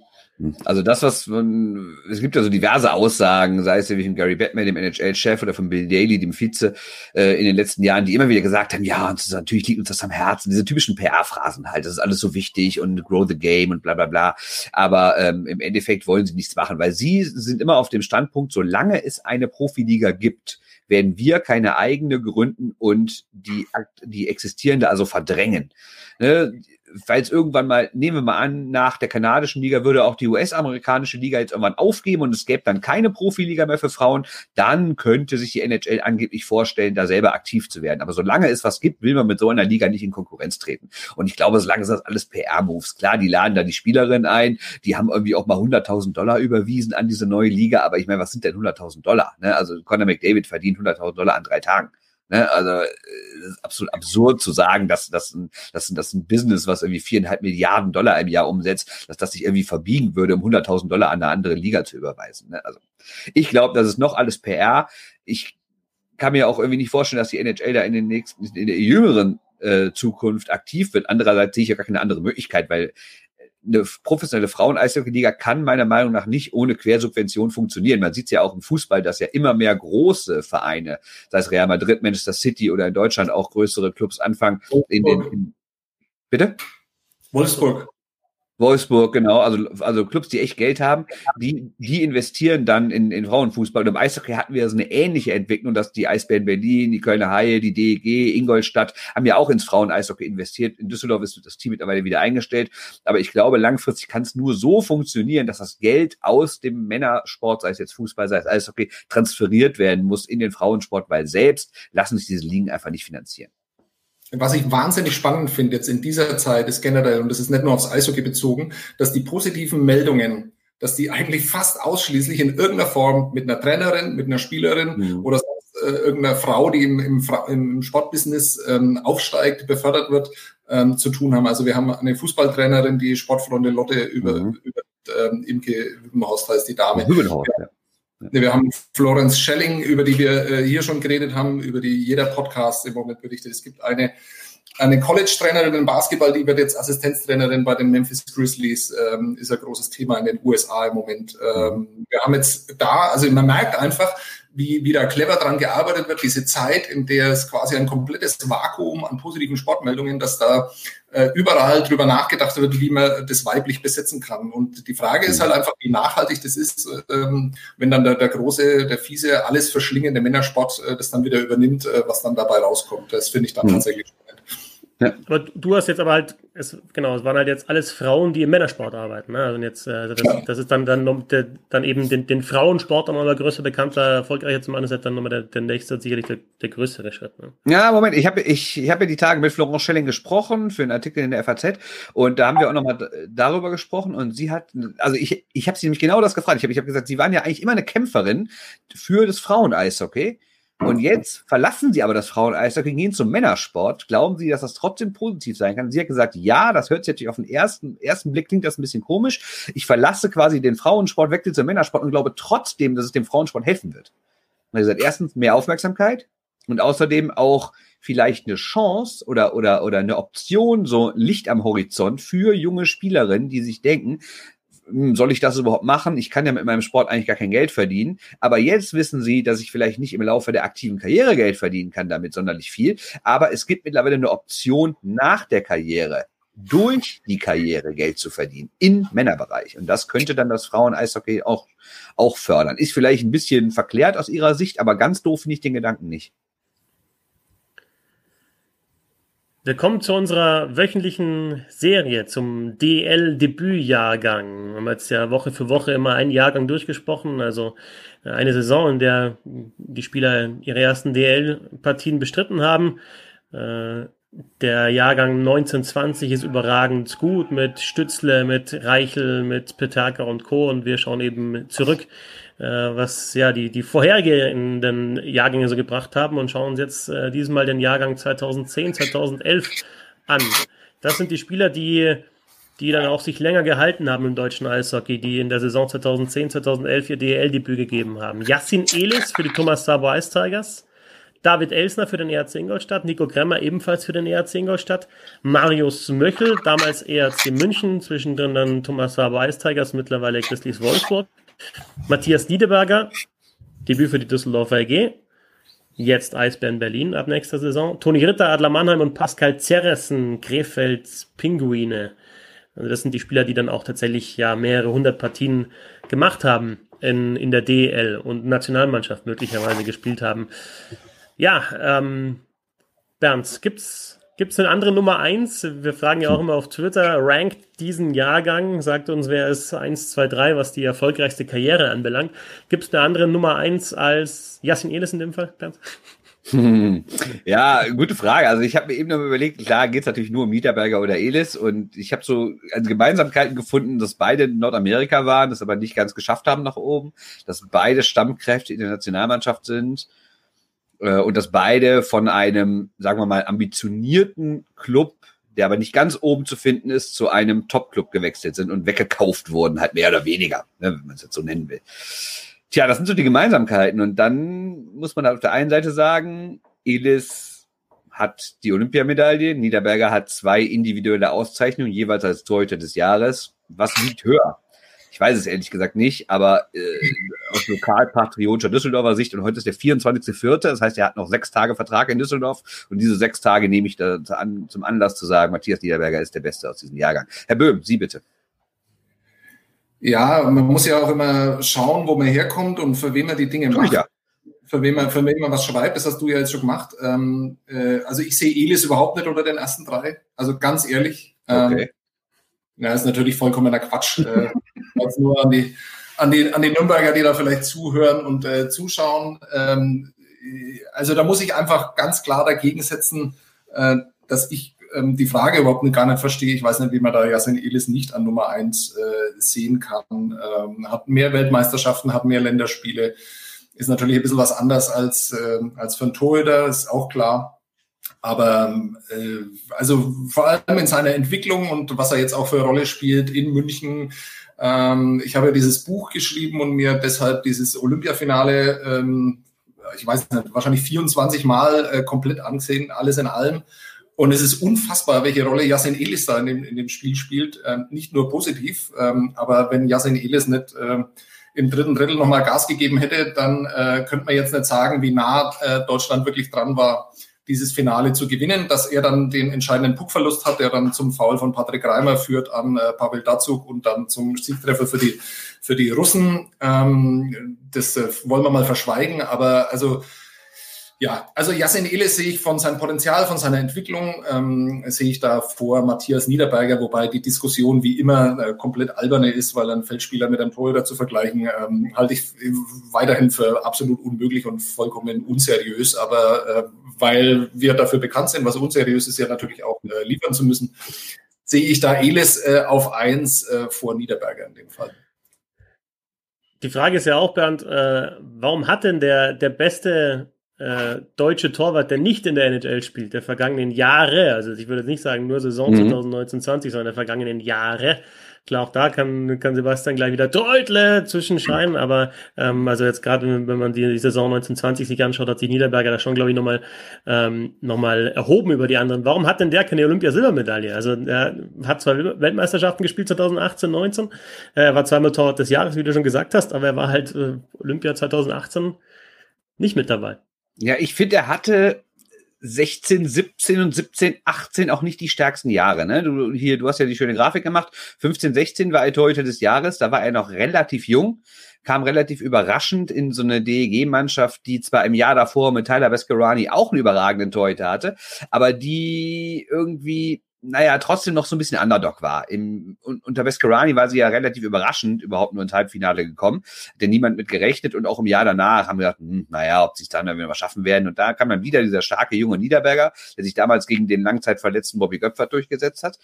Also das, was man, es gibt ja so diverse Aussagen, sei es wie von Gary Batman, dem NHL-Chef, oder von Bill Daly, dem Vize, äh, in den letzten Jahren, die immer wieder gesagt haben, ja, und natürlich liegt uns das am Herzen, diese typischen PR-Phrasen halt, das ist alles so wichtig und grow the game und bla bla bla. Aber ähm, im Endeffekt wollen sie nichts machen, weil sie sind immer auf dem Standpunkt, solange es eine Profiliga gibt, werden wir keine eigene gründen und die, die existierende also verdrängen. Ne? Falls irgendwann mal, nehmen wir mal an, nach der kanadischen Liga würde auch die US-amerikanische Liga jetzt irgendwann aufgeben und es gäbe dann keine Profiliga mehr für Frauen, dann könnte sich die NHL angeblich vorstellen, da selber aktiv zu werden. Aber solange es was gibt, will man mit so einer Liga nicht in Konkurrenz treten. Und ich glaube, solange ist das alles PR-Moves. Klar, die laden da die Spielerin ein, die haben irgendwie auch mal 100.000 Dollar überwiesen an diese neue Liga, aber ich meine, was sind denn 100.000 Dollar? Ne? Also Conor McDavid verdient 100.000 Dollar an drei Tagen. Ne? Also äh, es ist absolut absurd zu sagen, dass das ein, dass, dass ein Business, was irgendwie viereinhalb Milliarden Dollar im Jahr umsetzt, dass das sich irgendwie verbiegen würde, um 100.000 Dollar an eine andere Liga zu überweisen. Ne? Also ich glaube, das ist noch alles PR. Ich kann mir auch irgendwie nicht vorstellen, dass die NHL da in den nächsten, in der jüngeren äh, Zukunft aktiv wird. Andererseits sehe ich ja gar keine andere Möglichkeit, weil eine professionelle Frauen-Eishockey-Liga kann meiner Meinung nach nicht ohne Quersubvention funktionieren. Man sieht es ja auch im Fußball, dass ja immer mehr große Vereine, sei es Real Madrid, Manchester City oder in Deutschland auch größere Clubs anfangen. In den, in, bitte? Wolfsburg. Wolfsburg, genau, also, also Clubs, die echt Geld haben, die, die investieren dann in, in Frauenfußball. Und im Eishockey hatten wir so eine ähnliche Entwicklung, dass die Eisbären Berlin, die Kölner Haie, die DEG, Ingolstadt haben ja auch ins Frauen-Eishockey investiert. In Düsseldorf ist das Team mittlerweile wieder eingestellt. Aber ich glaube, langfristig kann es nur so funktionieren, dass das Geld aus dem Männersport, sei es jetzt Fußball, sei es Eishockey, transferiert werden muss in den Frauensport, weil selbst lassen sich diese Ligen einfach nicht finanzieren. Was ich wahnsinnig spannend finde jetzt in dieser Zeit ist generell, und das ist nicht nur aufs Eishockey bezogen, dass die positiven Meldungen, dass die eigentlich fast ausschließlich in irgendeiner Form mit einer Trainerin, mit einer Spielerin mhm. oder sonst, äh, irgendeiner Frau, die im, im, im Sportbusiness ähm, aufsteigt, befördert wird, ähm, zu tun haben. Also wir haben eine Fußballtrainerin, die Sportfreunde Lotte über, mhm. über ähm, Imke Hübenhaus heißt die Dame. Hübenhaus, ja. Wir haben Florence Schelling, über die wir äh, hier schon geredet haben, über die jeder Podcast im Moment berichtet. Es gibt eine, eine College-Trainerin im Basketball, die wird jetzt Assistenztrainerin bei den Memphis Grizzlies, ähm, ist ein großes Thema in den USA im Moment. Ähm, wir haben jetzt da, also man merkt einfach, wie, wie da clever dran gearbeitet wird, diese Zeit, in der es quasi ein komplettes Vakuum an positiven Sportmeldungen, dass da äh, überall drüber nachgedacht wird, wie man das weiblich besetzen kann. Und die Frage ist halt einfach, wie nachhaltig das ist, ähm, wenn dann der, der große, der fiese, alles verschlingende Männersport äh, das dann wieder übernimmt, äh, was dann dabei rauskommt. Das finde ich dann mhm. tatsächlich ja. Aber du hast jetzt aber halt, es, genau, es waren halt jetzt alles Frauen, die im Männersport arbeiten. Ne? Also jetzt, äh, das, das, ist dann, dann, der, dann eben den, den Frauensport nochmal größer, bekannter, erfolgreicher zum anderen, ist dann nochmal der, der nächste, sicherlich der, der größere Schritt. Ne? Ja, Moment, ich habe ich, ich hab ja die Tage mit Florence Schelling gesprochen für einen Artikel in der FAZ und da haben wir auch nochmal darüber gesprochen und sie hat, also ich, ich habe sie nämlich genau das gefragt. Ich habe ich hab gesagt, sie waren ja eigentlich immer eine Kämpferin für das Frauen-Eishockey. Und jetzt verlassen sie aber das Frauen-Eishockey, gehen zum Männersport. Glauben sie, dass das trotzdem positiv sein kann? Sie hat gesagt, ja, das hört sich natürlich auf den ersten, ersten Blick klingt das ein bisschen komisch. Ich verlasse quasi den Frauensport, wechsle zum Männersport und glaube trotzdem, dass es dem Frauensport helfen wird. Und sie sagt, erstens mehr Aufmerksamkeit und außerdem auch vielleicht eine Chance oder, oder, oder eine Option, so Licht am Horizont für junge Spielerinnen, die sich denken, soll ich das überhaupt machen? Ich kann ja mit meinem Sport eigentlich gar kein Geld verdienen. Aber jetzt wissen sie, dass ich vielleicht nicht im Laufe der aktiven Karriere Geld verdienen kann damit sonderlich viel. Aber es gibt mittlerweile eine Option nach der Karriere durch die Karriere Geld zu verdienen im Männerbereich. Und das könnte dann das Frauen-Eishockey auch, auch fördern. Ist vielleicht ein bisschen verklärt aus ihrer Sicht, aber ganz doof finde ich den Gedanken nicht. Willkommen zu unserer wöchentlichen Serie zum DL-Debütjahrgang. Wir haben jetzt ja Woche für Woche immer einen Jahrgang durchgesprochen, also eine Saison, in der die Spieler ihre ersten DL-Partien bestritten haben. Äh, der Jahrgang 1920 ist überragend gut mit Stützle, mit Reichel, mit Peterka und Co. Und wir schauen eben zurück äh, was ja die, die vorhergehenden Jahrgänge so gebracht haben und schauen uns jetzt äh, diesmal den Jahrgang 2010, 2011 an. Das sind die Spieler, die, die dann auch sich länger gehalten haben im deutschen Eishockey, die in der Saison 2010, 2011 ihr DEL-Debüt gegeben haben. Yassin Elis für die Thomas Sabo Ice Tigers. David Elsner für den ERC Ingolstadt, Nico Kremmer ebenfalls für den ERC Ingolstadt, Marius Möchel, damals ERC München, zwischendrin dann Thomas Sabo Ice Tigers, mittlerweile Christlies Wolfsburg. Matthias Niederberger, Debüt für die Düsseldorfer AG. Jetzt Eisbären Berlin ab nächster Saison. Toni Ritter, Adler Mannheim und Pascal Zerressen, Krefelds Pinguine. Also das sind die Spieler, die dann auch tatsächlich ja mehrere hundert Partien gemacht haben in, in der DEL und Nationalmannschaft möglicherweise gespielt haben. Ja, ähm, Bernd, gibt's Gibt es eine andere Nummer eins? Wir fragen ja auch immer auf Twitter, rankt diesen Jahrgang, sagt uns, wer ist 1, 2, 3, was die erfolgreichste Karriere anbelangt. Gibt es eine andere Nummer eins als Yassin Elis in dem Fall, Bernd? *laughs* Ja, gute Frage. Also ich habe mir eben noch überlegt, klar geht es natürlich nur um Mieterberger oder Elis und ich habe so Gemeinsamkeiten gefunden, dass beide in Nordamerika waren, das aber nicht ganz geschafft haben nach oben, dass beide Stammkräfte in der Nationalmannschaft sind und dass beide von einem, sagen wir mal, ambitionierten Club, der aber nicht ganz oben zu finden ist, zu einem Top-Club gewechselt sind und weggekauft wurden, halt mehr oder weniger, ne, wenn man es jetzt so nennen will. Tja, das sind so die Gemeinsamkeiten. Und dann muss man auf der einen Seite sagen, Elis hat die Olympiamedaille, Niederberger hat zwei individuelle Auszeichnungen, jeweils als Torhüter des Jahres. Was wiegt höher? Ich weiß es ehrlich gesagt nicht, aber äh, aus lokalpatriotischer Düsseldorfer Sicht und heute ist der 24.04., das heißt, er hat noch sechs Tage Vertrag in Düsseldorf und diese sechs Tage nehme ich da an, zum Anlass zu sagen, Matthias Niederberger ist der Beste aus diesem Jahrgang. Herr Böhm, Sie bitte. Ja, man muss ja auch immer schauen, wo man herkommt und für wen man die Dinge macht. Ja. Für wen, man, für wen man was schreibt, das hast du ja jetzt schon gemacht. Ähm, äh, also ich sehe Elis überhaupt nicht unter den ersten drei. Also ganz ehrlich. Ähm, okay. Ja, ist natürlich vollkommener Quatsch. äh, *laughs* nur an die, an, die, an die Nürnberger, die da vielleicht zuhören und äh, zuschauen. Ähm, also da muss ich einfach ganz klar dagegen setzen, äh, dass ich ähm, die Frage überhaupt gar nicht verstehe. Ich weiß nicht, wie man da Yasin Elis nicht an Nummer eins äh, sehen kann. Ähm, hat mehr Weltmeisterschaften, hat mehr Länderspiele. Ist natürlich ein bisschen was anders als, äh, als für einen Torhüter, ist auch klar. Aber äh, also vor allem in seiner Entwicklung und was er jetzt auch für eine Rolle spielt in München. Ähm, ich habe ja dieses Buch geschrieben und mir deshalb dieses Olympiafinale, ähm, ich weiß nicht, wahrscheinlich 24 Mal äh, komplett angesehen, alles in allem. Und es ist unfassbar, welche Rolle Yasin Elis da in dem, in dem Spiel spielt. Ähm, nicht nur positiv, ähm, aber wenn Yasin Elis nicht äh, im dritten Drittel nochmal Gas gegeben hätte, dann äh, könnte man jetzt nicht sagen, wie nah äh, Deutschland wirklich dran war, dieses Finale zu gewinnen. Dass er dann den entscheidenden Puckverlust hat, der dann zum Foul von Patrick Reimer führt an äh, Pavel Dazug und dann zum Siegtreffer für die, für die Russen. Ähm, das äh, wollen wir mal verschweigen, aber also ja, also Yasin Elis sehe ich von seinem Potenzial, von seiner Entwicklung, ähm, sehe ich da vor Matthias Niederberger, wobei die Diskussion wie immer äh, komplett alberne ist, weil ein Feldspieler mit einem Torhüter zu vergleichen, ähm, halte ich weiterhin für absolut unmöglich und vollkommen unseriös. Aber äh, weil wir dafür bekannt sind, was unseriös ist, ja natürlich auch äh, liefern zu müssen, sehe ich da Elis äh, auf eins äh, vor Niederberger in dem Fall. Die Frage ist ja auch, Bernd, äh, warum hat denn der, der beste äh, deutsche Torwart, der nicht in der NHL spielt, der vergangenen Jahre, also ich würde nicht sagen nur Saison mhm. 2019-20, sondern der vergangenen Jahre. Klar, auch da kann, kann Sebastian gleich wieder Deutle zwischenschreien, aber ähm, also jetzt gerade, wenn man die, die Saison 1920 sich anschaut, hat sich Niederberger da schon, glaube ich, nochmal ähm, noch erhoben über die anderen. Warum hat denn der keine Olympia-Silbermedaille? Also er hat zwei Weltmeisterschaften gespielt 2018, 19, er war zweimal Torwart des Jahres, wie du schon gesagt hast, aber er war halt äh, Olympia 2018 nicht mit dabei. Ja, ich finde, er hatte 16, 17 und 17, 18 auch nicht die stärksten Jahre. Ne? Du, hier, du hast ja die schöne Grafik gemacht. 15, 16 war er Torhüter des Jahres. Da war er noch relativ jung, kam relativ überraschend in so eine DEG-Mannschaft, die zwar im Jahr davor mit Tyler Vescarani auch einen überragenden Torhüter hatte, aber die irgendwie naja, trotzdem noch so ein bisschen Underdog war. Im, unter Vescarani war sie ja relativ überraschend überhaupt nur ins Halbfinale gekommen. Hat ja niemand mit gerechnet und auch im Jahr danach haben wir gedacht, hm, naja, ob sie es dann wieder was schaffen werden. Und da kam dann wieder dieser starke junge Niederberger, der sich damals gegen den langzeitverletzten Bobby Göpfert durchgesetzt hat.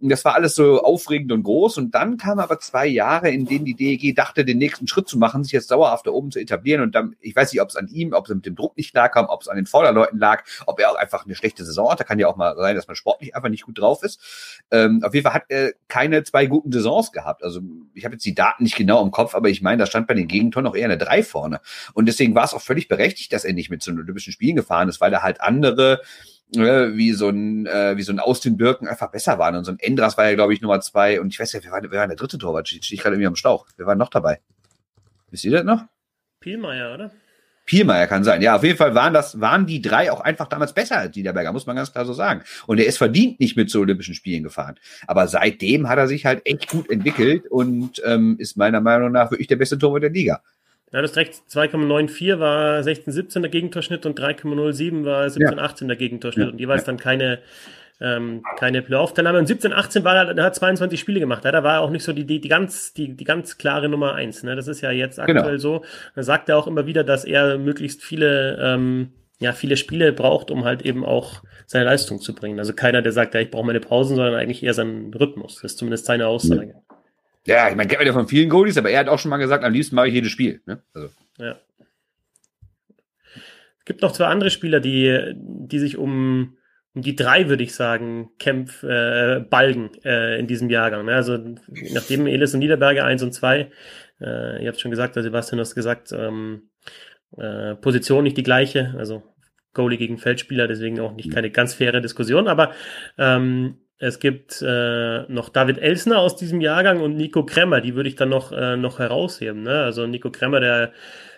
Und das war alles so aufregend und groß. Und dann kamen aber zwei Jahre, in denen die DEG dachte, den nächsten Schritt zu machen, sich jetzt dauerhaft da oben zu etablieren. Und dann, ich weiß nicht, ob es an ihm, ob es mit dem Druck nicht lag, ob es an den Vorderleuten lag, ob er auch einfach eine schlechte Saison hat. Da kann ja auch mal sein, dass man sportlich einfach nicht gut drauf ist. Ähm, auf jeden Fall hat er keine zwei guten Saisons gehabt. Also ich habe jetzt die Daten nicht genau im Kopf, aber ich meine, da stand bei den Gegentoren auch eher eine drei vorne. Und deswegen war es auch völlig berechtigt, dass er nicht mit zu den Olympischen Spielen gefahren ist, weil er halt andere äh, wie so ein äh, wie so ein Austin Birken einfach besser waren. Und so ein Endras war ja, glaube ich, Nummer zwei. Und ich weiß ja, wer war, wer war der dritte Torwart? Stehe ich gerade irgendwie am Schlauch. Wer war noch dabei? Wisst ihr das noch? Pielmeier, oder? Pielmeier kann sein. Ja, auf jeden Fall waren das, waren die drei auch einfach damals besser als Niederberger, muss man ganz klar so sagen. Und er ist verdient nicht mit zu Olympischen Spielen gefahren. Aber seitdem hat er sich halt echt gut entwickelt und ähm, ist meiner Meinung nach wirklich der beste Torwart der Liga. Ja, das recht 2,94 war 16-17 der Gegentorschnitt und 3,07 war 17-18 ja. der Gegentorschnitt ja. und jeweils dann keine, ähm, keine Playoff-Teilnahme. Und 17-18 war er, er hat 22 Spiele gemacht. Ja, da war er auch nicht so die, die, die, ganz, die, die ganz klare Nummer eins. Ne? Das ist ja jetzt genau. aktuell genau. so. Da sagt er auch immer wieder, dass er möglichst viele, ähm, ja, viele Spiele braucht, um halt eben auch seine Leistung zu bringen. Also keiner, der sagt, ja, ich brauche meine Pausen, sondern eigentlich eher seinen Rhythmus. Das ist zumindest seine Aussage. Ja. Ich meine, kennt man ja von vielen Goalies, aber er hat auch schon mal gesagt, am liebsten mache ich jedes Spiel. Ne? Also. Ja. Es gibt noch zwei andere Spieler, die, die sich um, um die drei, würde ich sagen, Kämpf, äh, balgen äh, in diesem Jahrgang. Ne? Also nachdem Elis und Niederberger eins und zwei, äh, ihr habt schon gesagt, also Sebastian hast gesagt, ähm, äh, Position nicht die gleiche, also Goalie gegen Feldspieler, deswegen auch nicht keine ganz faire Diskussion, aber ähm, es gibt äh, noch David Elsner aus diesem Jahrgang und Nico Kremmer, die würde ich dann noch, äh, noch herausheben. Ne? Also Nico Kremmer, der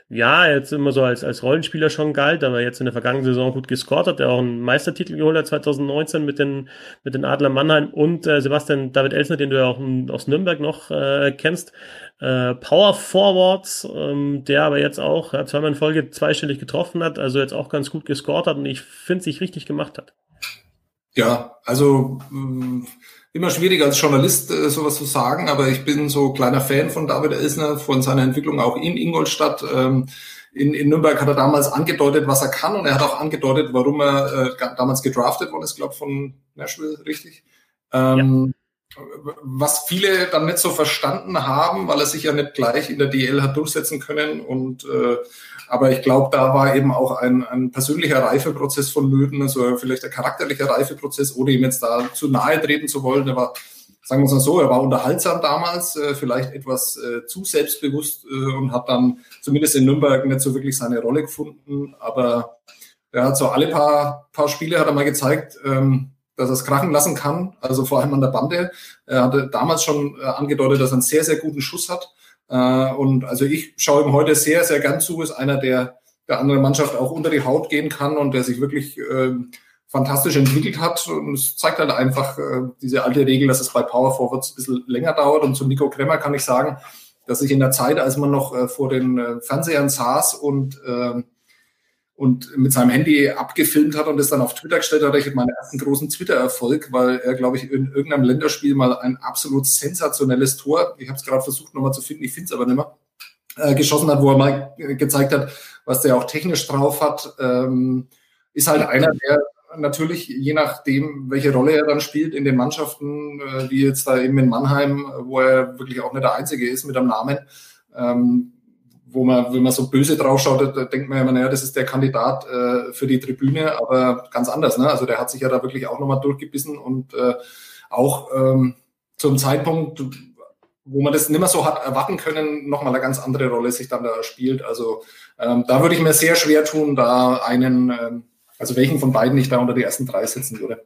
ja, jetzt immer so als, als Rollenspieler schon galt, aber jetzt in der vergangenen Saison gut gescored hat, der auch einen Meistertitel geholt hat 2019 mit den, mit den Adler Mannheim und äh, Sebastian David Elsner, den du ja auch aus Nürnberg noch äh, kennst. Äh, Power Forwards, ähm, der aber jetzt auch ja, zweimal in Folge zweistellig getroffen hat, also jetzt auch ganz gut gescored hat und ich finde, sich richtig gemacht hat. Ja, also mh, immer schwierig als Journalist äh, sowas zu sagen, aber ich bin so kleiner Fan von David Elsner, von seiner Entwicklung auch in Ingolstadt. Ähm, in, in Nürnberg hat er damals angedeutet, was er kann und er hat auch angedeutet, warum er äh, damals gedraftet worden ist, glaube von Nashville, richtig? Ähm, ja. Was viele dann nicht so verstanden haben, weil er sich ja nicht gleich in der DL hat durchsetzen können und äh, aber ich glaube, da war eben auch ein, ein persönlicher Reifeprozess von Löwen, also vielleicht ein charakterlicher Reifeprozess, ohne ihm jetzt da zu nahe treten zu wollen. Er war, sagen wir es mal so, er war unterhaltsam damals, äh, vielleicht etwas äh, zu selbstbewusst äh, und hat dann zumindest in Nürnberg nicht so wirklich seine Rolle gefunden. Aber er hat so alle paar, paar Spiele hat er mal gezeigt, ähm, dass er es krachen lassen kann, also vor allem an der Bande. Er hatte damals schon angedeutet, dass er einen sehr, sehr guten Schuss hat. Äh, und also ich schaue ihm heute sehr, sehr gern zu, ist einer, der der anderen Mannschaft auch unter die Haut gehen kann und der sich wirklich äh, fantastisch entwickelt hat. Und es zeigt halt einfach äh, diese alte Regel, dass es bei Power Forwards ein bisschen länger dauert. Und zu Nico Kremmer kann ich sagen, dass ich in der Zeit, als man noch äh, vor den äh, Fernsehern saß und äh, und mit seinem Handy abgefilmt hat und das dann auf Twitter gestellt hat, ich meinen ersten großen Twitter-Erfolg, weil er, glaube ich, in irgendeinem Länderspiel mal ein absolut sensationelles Tor, ich habe es gerade versucht nochmal zu finden, ich finde es aber nicht mehr, äh, geschossen hat, wo er mal gezeigt hat, was der auch technisch drauf hat, ähm, ist halt einer, der natürlich, je nachdem, welche Rolle er dann spielt in den Mannschaften, äh, wie jetzt da eben in Mannheim, wo er wirklich auch nicht der Einzige ist mit einem Namen, ähm, wo man, wenn man so böse draufschaut, denkt man ja, naja, das ist der Kandidat äh, für die Tribüne, aber ganz anders. Ne? Also der hat sich ja da wirklich auch nochmal durchgebissen und äh, auch ähm, zum Zeitpunkt, wo man das nicht mehr so hat erwarten können, nochmal eine ganz andere Rolle sich dann da spielt. Also ähm, da würde ich mir sehr schwer tun, da einen, ähm, also welchen von beiden ich da unter die ersten drei setzen würde.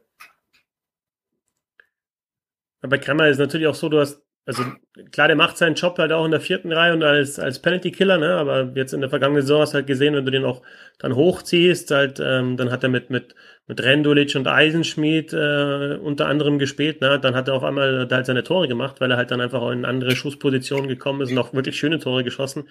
Aber Kremmer ist natürlich auch so, du hast also klar, der macht seinen Job halt auch in der vierten Reihe und als, als Penalty-Killer, ne? aber jetzt in der vergangenen Saison hast du halt gesehen, wenn du den auch dann hochziehst, halt, ähm, dann hat er mit, mit, mit Rendulic und Eisenschmied äh, unter anderem gespielt, ne? dann hat er auf einmal halt seine Tore gemacht, weil er halt dann einfach auch in andere Schusspositionen gekommen ist und auch wirklich schöne Tore geschossen.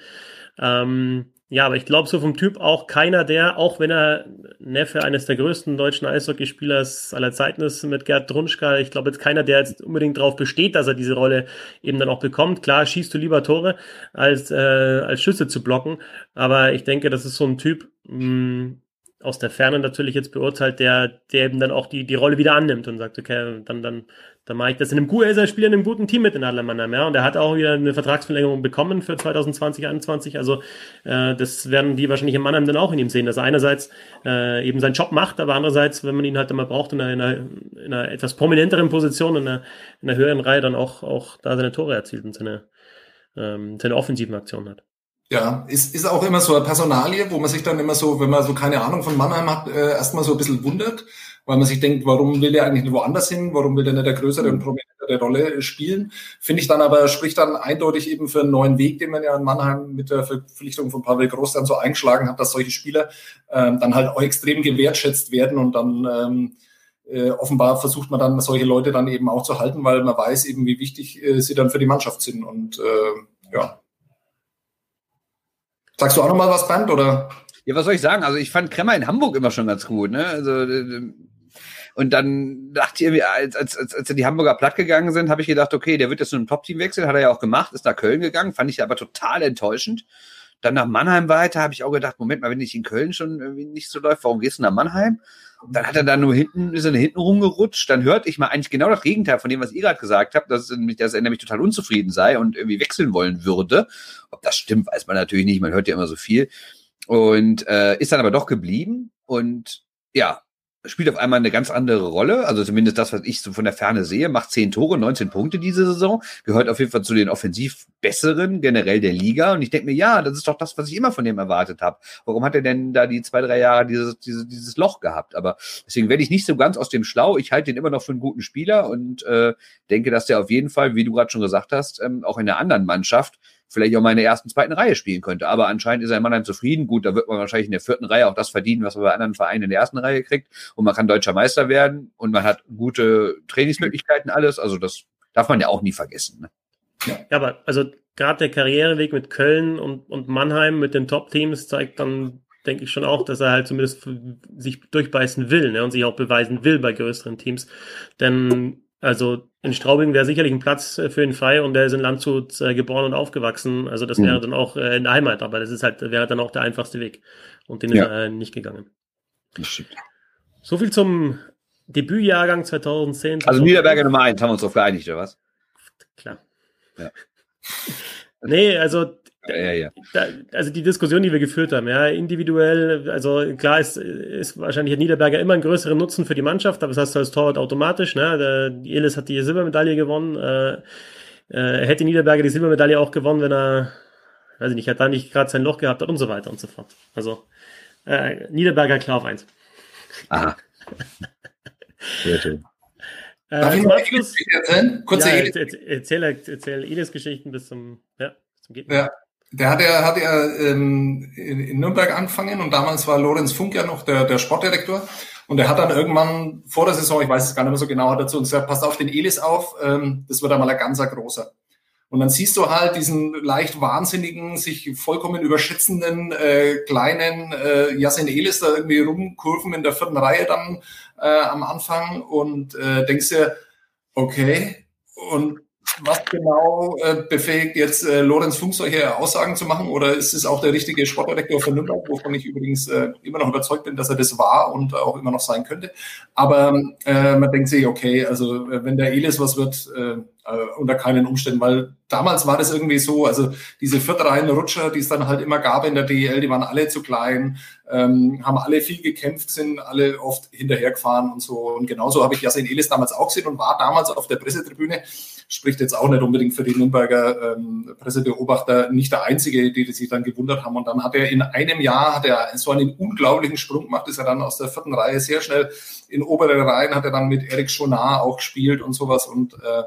Ähm, ja, aber ich glaube, so vom Typ auch keiner, der, auch wenn er Neffe eines der größten deutschen Eishockeyspielers aller Zeiten ist mit Gerd Drunschka, ich glaube jetzt keiner, der jetzt unbedingt darauf besteht, dass er diese Rolle eben dann auch bekommt. Klar, schießt du lieber Tore, als, äh, als Schüsse zu blocken, aber ich denke, das ist so ein Typ, mh, mm, aus der Ferne natürlich jetzt beurteilt, der, der eben dann auch die, die Rolle wieder annimmt und sagt, okay, dann, dann, dann mache ich das in einem guten, er spielt in einem guten Team mit in Adler Mannheim, ja, und er hat auch wieder eine Vertragsverlängerung bekommen für 2020, 2021, also äh, das werden die wahrscheinlich in Mannheim dann auch in ihm sehen, dass er einerseits äh, eben seinen Job macht, aber andererseits, wenn man ihn halt immer braucht, in einer, in einer, in einer etwas prominenteren Position, in einer, in einer höheren Reihe dann auch, auch da seine Tore erzielt und seine, ähm, seine offensiven Aktionen hat. Ja, ist, ist auch immer so eine Personalie, wo man sich dann immer so, wenn man so keine Ahnung von Mannheim hat, äh, erstmal so ein bisschen wundert, weil man sich denkt, warum will der eigentlich nicht woanders hin? Warum will der nicht der größere und prominentere Rolle spielen? Finde ich dann aber, spricht dann eindeutig eben für einen neuen Weg, den man ja in Mannheim mit der Verpflichtung von Pavel Groß dann so eingeschlagen hat, dass solche Spieler ähm, dann halt auch extrem gewertschätzt werden und dann ähm, äh, offenbar versucht man dann solche Leute dann eben auch zu halten, weil man weiß eben, wie wichtig äh, sie dann für die Mannschaft sind und äh, ja. Sagst du auch noch mal was, Bernd, oder? Ja, was soll ich sagen? Also ich fand Kremmer in Hamburg immer schon ganz gut, ne? Also und dann dachte ich, als, als, als, als die Hamburger platt gegangen sind, habe ich gedacht, okay, der wird jetzt zu einem Top-Team wechseln, hat er ja auch gemacht, ist nach Köln gegangen, fand ich aber total enttäuschend. Dann nach Mannheim weiter, habe ich auch gedacht, Moment mal, wenn ich in Köln schon irgendwie nicht so läuft, warum gehst du nach Mannheim? Dann hat er da nur hinten, ist er hinten rumgerutscht. Dann hörte ich mal eigentlich genau das Gegenteil von dem, was ihr gerade gesagt habt, dass, dass er nämlich total unzufrieden sei und irgendwie wechseln wollen würde. Ob das stimmt, weiß man natürlich nicht. Man hört ja immer so viel. Und äh, ist dann aber doch geblieben. Und ja, spielt auf einmal eine ganz andere Rolle. Also zumindest das, was ich so von der Ferne sehe, macht zehn Tore, 19 Punkte diese Saison, gehört auf jeden Fall zu den offensiv besseren generell der Liga. Und ich denke mir, ja, das ist doch das, was ich immer von dem erwartet habe. Warum hat er denn da die zwei, drei Jahre dieses, dieses, dieses Loch gehabt? Aber deswegen werde ich nicht so ganz aus dem Schlau. Ich halte ihn immer noch für einen guten Spieler und äh, denke, dass der auf jeden Fall, wie du gerade schon gesagt hast, ähm, auch in der anderen Mannschaft vielleicht auch mal in der ersten, zweiten Reihe spielen könnte. Aber anscheinend ist er in Mannheim zufrieden. Gut, da wird man wahrscheinlich in der vierten Reihe auch das verdienen, was man bei anderen Vereinen in der ersten Reihe kriegt. Und man kann deutscher Meister werden und man hat gute Trainingsmöglichkeiten, alles. Also das darf man ja auch nie vergessen. Ne? Ja. aber also gerade der Karriereweg mit Köln und, und Mannheim mit den Top-Teams zeigt dann, denke ich schon auch, dass er halt zumindest sich durchbeißen will ne, und sich auch beweisen will bei größeren Teams. Denn also in Straubing wäre sicherlich ein Platz äh, für ihn frei und der ist in Landshut äh, geboren und aufgewachsen. Also das wäre mhm. dann auch äh, in der Heimat, aber das ist halt, wäre dann auch der einfachste Weg. Und den ja. ist er nicht gegangen. So viel zum Debütjahrgang 2010. Also Niederberger Nummer 1, haben wir uns darauf geeinigt, oder was? Klar. Ja. nee, also ja, ja, ja. Da, also die Diskussion, die wir geführt haben, ja, individuell, also klar ist, ist wahrscheinlich Niederberger immer einen größeren Nutzen für die Mannschaft, aber das hast du als Torwart automatisch, ne? Der Elis hat die Silbermedaille gewonnen, äh, äh, hätte Niederberger die Silbermedaille auch gewonnen, wenn er, weiß ich nicht, hat da nicht gerade sein Loch gehabt hat und so weiter und so fort. Also äh, Niederberger klar auf eins. Aha. Sehr schön. Äh, Darf ich noch Abschluss, erzählen? Kurze ja, erzähl, erzähl, erzähl Elis Geschichten bis zum, ja, bis zum Geht ja. Der hat ja, hat ja ähm, in, Nürnberg angefangen und damals war Lorenz Funk ja noch der, der Sportdirektor. Und er hat dann irgendwann vor der Saison, ich weiß es gar nicht mehr so genau, hat dazu uns gesagt, passt auf den Elis auf, ähm, das wird einmal ein ganzer großer. Und dann siehst du halt diesen leicht wahnsinnigen, sich vollkommen überschätzenden äh, kleinen äh, Yasin Elis da irgendwie rumkurven in der vierten Reihe dann äh, am Anfang und äh, denkst dir, okay, und was genau äh, befähigt jetzt äh, Lorenz Funk solche Aussagen zu machen? Oder ist es auch der richtige Sportdirektor von Nürnberg, wovon ich übrigens äh, immer noch überzeugt bin, dass er das war und auch immer noch sein könnte? Aber äh, man denkt sich, okay, also äh, wenn der Elis was wird, äh, unter keinen Umständen, weil damals war das irgendwie so, also diese viertreihen Rutscher, die es dann halt immer gab in der DEL, die waren alle zu klein, ähm, haben alle viel gekämpft, sind alle oft hinterhergefahren und so. Und genauso habe ich Yasin Elis damals auch gesehen und war damals auf der Pressetribüne spricht jetzt auch nicht unbedingt für die Nürnberger ähm, Pressebeobachter nicht der Einzige, die, die sich dann gewundert haben. Und dann hat er in einem Jahr hat er so einen unglaublichen Sprung gemacht, ist er dann aus der vierten Reihe sehr schnell in obere Reihen, hat er dann mit Eric Schonard auch gespielt und sowas und äh,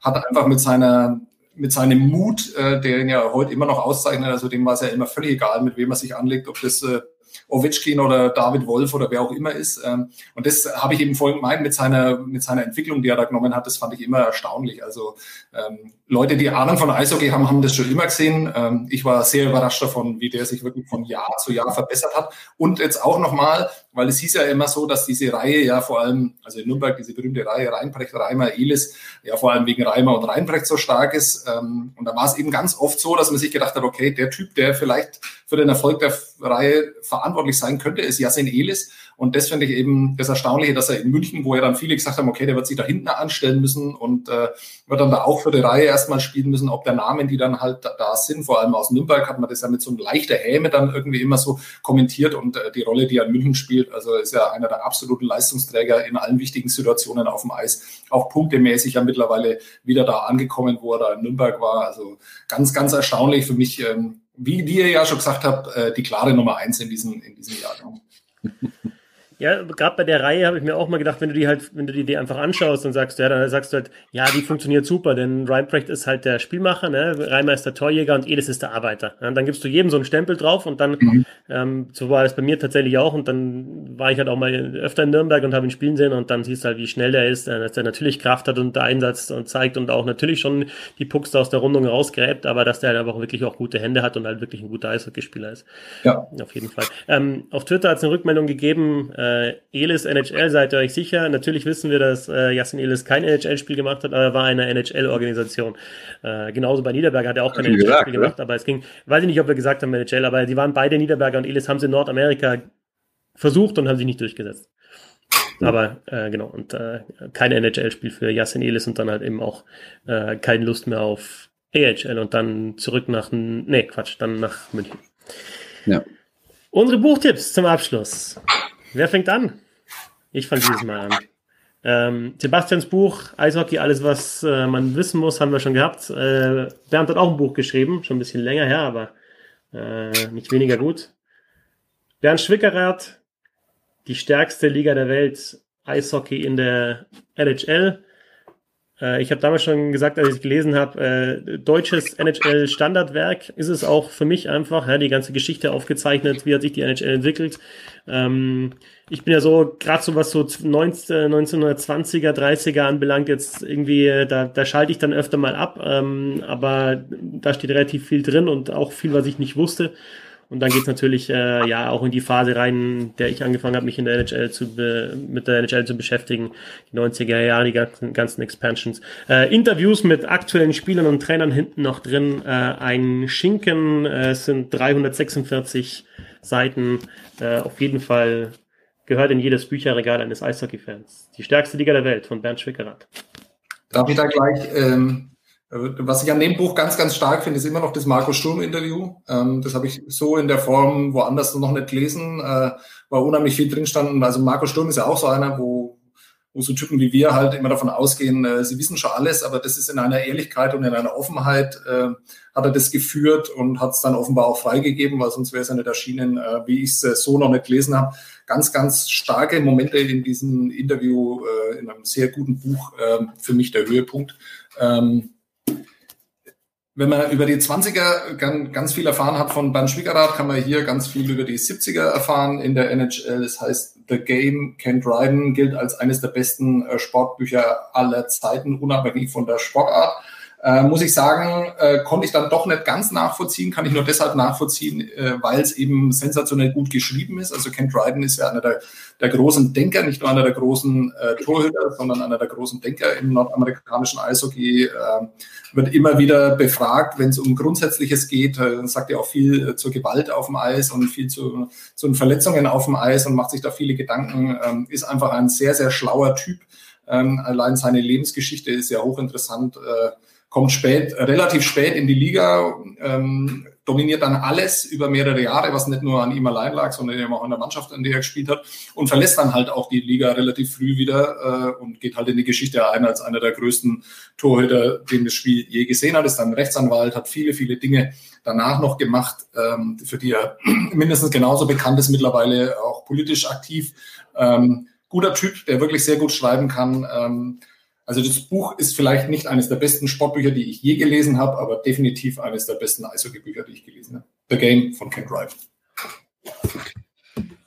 hat einfach mit seiner mit seinem Mut, äh, der ihn ja heute immer noch auszeichnet, also dem war es ja immer völlig egal, mit wem er sich anlegt, ob das äh, Ovechkin oder David Wolf oder wer auch immer ist. Ähm, und das habe ich eben vorhin gemeint mit seiner, mit seiner Entwicklung, die er da genommen hat, das fand ich immer erstaunlich. Also ähm, Leute, die Ahnung von Eishockey haben, haben das schon immer gesehen. Ähm, ich war sehr überrascht davon, wie der sich wirklich von Jahr zu Jahr verbessert hat. Und jetzt auch nochmal, weil es hieß ja immer so, dass diese Reihe ja vor allem, also in Nürnberg, diese berühmte Reihe Reinbrecht, Reimer, Elis, ja vor allem wegen Reimer und Reinbrecht so stark ist. Ähm, und da war es eben ganz oft so, dass man sich gedacht hat, okay, der Typ, der vielleicht für den Erfolg der Reihe verantwortlich sein könnte, ist Yasin Elis. Und das finde ich eben das Erstaunliche, dass er in München, wo ja dann viele gesagt haben, okay, der wird sich da hinten anstellen müssen und äh, wird dann da auch für die Reihe erstmal spielen müssen, ob der Namen, die dann halt da, sind, vor allem aus Nürnberg, hat man das ja mit so einem leichter Häme dann irgendwie immer so kommentiert und äh, die Rolle, die er in München spielt, also ist ja einer der absoluten Leistungsträger in allen wichtigen Situationen auf dem Eis, auch punktemäßig ja mittlerweile wieder da angekommen, wo er da in Nürnberg war. Also ganz, ganz erstaunlich für mich, ähm, wie, wie ihr ja schon gesagt habt, äh, die klare Nummer eins in diesem, in diesem Jahrgang. *laughs* Ja, gerade bei der Reihe habe ich mir auch mal gedacht, wenn du die halt, wenn du die, die einfach anschaust, dann sagst du, ja, dann sagst du halt, ja, die funktioniert super, denn Reinprecht ist halt der Spielmacher, ne? Reimer ist der Torjäger und Edis ist der Arbeiter. Ja, und dann gibst du jedem so einen Stempel drauf und dann, mhm. ähm, so war das bei mir tatsächlich auch und dann war ich halt auch mal öfter in Nürnberg und habe ihn spielen sehen und dann siehst du halt, wie schnell der ist, äh, dass der natürlich Kraft hat und Einsatz und zeigt und auch natürlich schon die Pucks aus der Rundung rausgräbt, aber dass der halt aber auch wirklich auch gute Hände hat und halt wirklich ein guter Eishockeyspieler ist. Ja. Auf jeden Fall. Ähm, auf Twitter hat es eine Rückmeldung gegeben, äh, Elis NHL, seid ihr euch sicher? Natürlich wissen wir, dass äh, Jasin Elis kein NHL-Spiel gemacht hat, aber er war eine NHL-Organisation. Äh, genauso bei Niederberger hat er auch kein NHL-Spiel gemacht, aber es ging, weiß ich nicht, ob wir gesagt haben NHL, aber die waren beide Niederberger und Elis haben sie in Nordamerika versucht und haben sich nicht durchgesetzt. Aber äh, genau, und äh, kein NHL-Spiel für Jasin Elis und dann halt eben auch äh, keine Lust mehr auf AHL und dann zurück nach, nee, Quatsch, dann nach München. Ja. Unsere Buchtipps zum Abschluss. Wer fängt an? Ich fange dieses Mal an. Ähm, Sebastians Buch, Eishockey, alles, was äh, man wissen muss, haben wir schon gehabt. Äh, Bernd hat auch ein Buch geschrieben, schon ein bisschen länger her, aber äh, nicht weniger gut. Bernd Schwickerath, die stärkste Liga der Welt, Eishockey in der NHL. Äh, ich habe damals schon gesagt, als ich gelesen habe, äh, deutsches NHL-Standardwerk ist es auch für mich einfach, ja, die ganze Geschichte aufgezeichnet, wie hat sich die NHL entwickelt. Ähm, ich bin ja so, gerade so was so 19, 1920er, 30er anbelangt, jetzt irgendwie, äh, da, da schalte ich dann öfter mal ab, ähm, aber da steht relativ viel drin und auch viel, was ich nicht wusste. Und dann geht's natürlich äh, ja auch in die Phase rein, der ich angefangen habe, mich in der NHL zu mit der NHL zu beschäftigen. Die 90er Jahre, die ganzen, ganzen Expansions. Äh, Interviews mit aktuellen Spielern und Trainern hinten noch drin. Äh, ein Schinken äh, sind 346 Seiten. Äh, auf jeden Fall gehört in jedes Bücherregal eines Eishockey-Fans. Die stärkste Liga der Welt von Bernd Schwickerath. Darf ich da gleich ähm, was ich an dem Buch ganz, ganz stark finde, ist immer noch das Marco Sturm-Interview. Ähm, das habe ich so in der Form woanders noch nicht gelesen. Äh, war unheimlich viel drin standen. Also Marco Sturm ist ja auch so einer, wo, wo so Typen wie wir halt immer davon ausgehen, äh, sie wissen schon alles, aber das ist in einer Ehrlichkeit und in einer Offenheit, äh, hat er das geführt und hat es dann offenbar auch freigegeben, weil sonst wäre es ja nicht erschienen, äh, wie ich es äh, so noch nicht gelesen habe. Ganz, ganz starke Momente in diesem Interview, äh, in einem sehr guten Buch, äh, für mich der Höhepunkt. Ähm, wenn man über die 20er ganz viel erfahren hat von Bernd Schwickerath, kann man hier ganz viel über die 70er erfahren in der NHL. Das heißt, The Game Can't Riden gilt als eines der besten äh, Sportbücher aller Zeiten, unabhängig von der Sportart. Äh, muss ich sagen, äh, konnte ich dann doch nicht ganz nachvollziehen, kann ich nur deshalb nachvollziehen, äh, weil es eben sensationell gut geschrieben ist. Also Kent Dryden ist ja einer der, der großen Denker, nicht nur einer der großen äh, Torhüter, sondern einer der großen Denker im nordamerikanischen Eishockey, äh, wird immer wieder befragt, wenn es um Grundsätzliches geht, äh, sagt er auch viel zur Gewalt auf dem Eis und viel zu, zu Verletzungen auf dem Eis und macht sich da viele Gedanken, ähm, ist einfach ein sehr, sehr schlauer Typ. Ähm, allein seine Lebensgeschichte ist ja hochinteressant. Äh, kommt spät, relativ spät in die Liga, ähm, dominiert dann alles über mehrere Jahre, was nicht nur an ihm allein lag, sondern eben auch an der Mannschaft, an der er gespielt hat und verlässt dann halt auch die Liga relativ früh wieder äh, und geht halt in die Geschichte ein als einer der größten Torhüter, den das Spiel je gesehen hat, ist dann Rechtsanwalt, hat viele, viele Dinge danach noch gemacht, ähm, für die er *clears throat* mindestens genauso bekannt ist, mittlerweile auch politisch aktiv. Ähm, guter Typ, der wirklich sehr gut schreiben kann. Ähm, also das Buch ist vielleicht nicht eines der besten Sportbücher, die ich je gelesen habe, aber definitiv eines der besten Eishockey-Bücher, die ich gelesen habe. The Game von Ken Drive.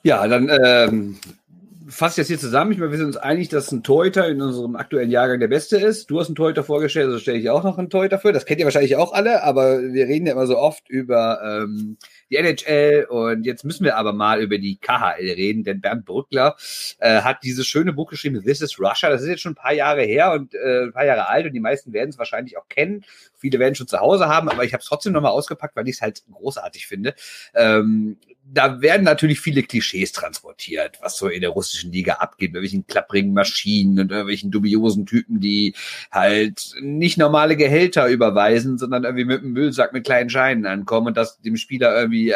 Ja, dann ähm, fasse das hier zusammen. Ich meine, wir sind uns einig, dass ein Torhüter in unserem aktuellen Jahrgang der beste ist. Du hast einen Torhüter vorgestellt, also stelle ich auch noch einen Torhüter für. Das kennt ihr wahrscheinlich auch alle, aber wir reden ja immer so oft über ähm, die NHL und jetzt müssen wir aber mal über die KHL reden, denn Bernd Brückler äh, hat dieses schöne Buch geschrieben, This is Russia. Das ist jetzt schon ein paar Jahre her und äh, ein paar Jahre alt und die meisten werden es wahrscheinlich auch kennen. Viele werden schon zu Hause haben, aber ich habe es trotzdem nochmal ausgepackt, weil ich es halt großartig finde. Ähm, da werden natürlich viele Klischees transportiert, was so in der russischen Liga abgeht, mit welchen klapprigen Maschinen und irgendwelchen dubiosen Typen, die halt nicht normale Gehälter überweisen, sondern irgendwie mit einem Müllsack mit kleinen Scheinen ankommen und das dem Spieler irgendwie äh,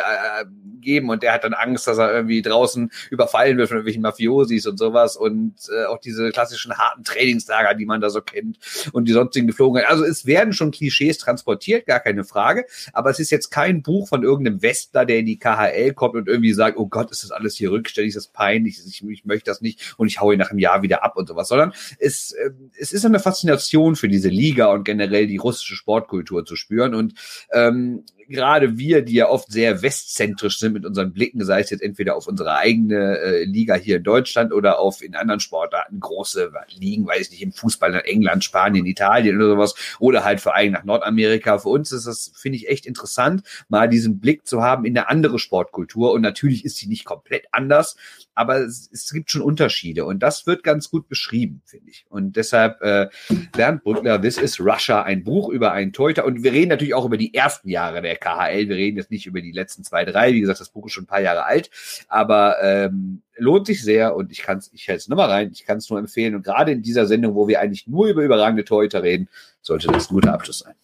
geben. Und der hat dann Angst, dass er irgendwie draußen überfallen wird von irgendwelchen Mafiosis und sowas. Und äh, auch diese klassischen harten Trainingslager, die man da so kennt und die sonstigen Geflogenheiten. Also es werden schon Klischees transportiert, gar keine Frage, aber es ist jetzt kein Buch von irgendeinem Westler, der in die KHL kommt und irgendwie sagt, oh Gott, ist das alles hier rückständig, ist das peinlich, ich, ich möchte das nicht und ich haue ihn nach einem Jahr wieder ab und sowas, sondern es, äh, es ist eine Faszination für diese Liga und generell die russische Sportkultur zu spüren und ähm, gerade wir, die ja oft sehr westzentrisch sind mit unseren Blicken, sei es jetzt entweder auf unsere eigene äh, Liga hier in Deutschland oder auf in anderen Sportarten große Ligen, weiß ich nicht, im Fußball nach England, Spanien, Italien oder sowas, oder halt allem nach Nordamerika. Für uns ist das, finde ich, echt interessant, mal diesen Blick zu haben in eine andere Sportkultur. Und natürlich ist sie nicht komplett anders, aber es, es gibt schon Unterschiede und das wird ganz gut beschrieben, finde ich. Und deshalb äh, Bernd Brückler, This is Russia, ein Buch über einen Teuter. Und wir reden natürlich auch über die ersten Jahre der KHL. Wir reden jetzt nicht über die letzten zwei, drei. Wie gesagt, das Buch ist schon ein paar Jahre alt, aber ähm, lohnt sich sehr und ich kann es, ich hält es nochmal rein, ich kann es nur empfehlen. Und gerade in dieser Sendung, wo wir eigentlich nur über überragende Torhüter reden, sollte das ein guter Abschluss sein.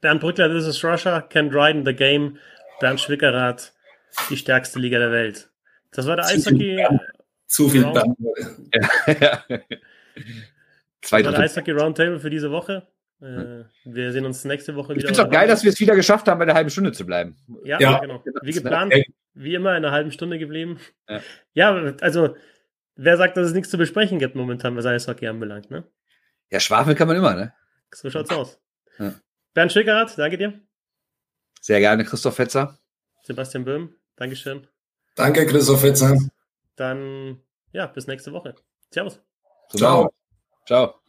Bernd Brückler, This is Russia, Ken Dryden, The Game, Bernd Schwickerath, die stärkste Liga der Welt. Das war der zu Eishockey. Viel zu viel Round *laughs* ja. Zwei das war der Eishockey Roundtable für diese Woche. Hm. Äh, wir sehen uns nächste Woche wieder. Ich finde es auch geil, dass wir es wieder geschafft haben, bei der halben Stunde zu bleiben. Ja, ja. genau. Wie genau. geplant, wie immer, in einer halben Stunde geblieben. Ja, ja also, wer sagt, dass es nichts zu besprechen gibt momentan, was Eishockey anbelangt, ne? Ja, schwafeln kann man immer, ne? So schaut's aus. Ja. Bernd Schickerath, danke dir. Sehr gerne, Christoph Fetzer. Sebastian Böhm, Dankeschön. Danke, Christoph Fetzer. Dann, ja, bis nächste Woche. Servus. Ciao. Ciao.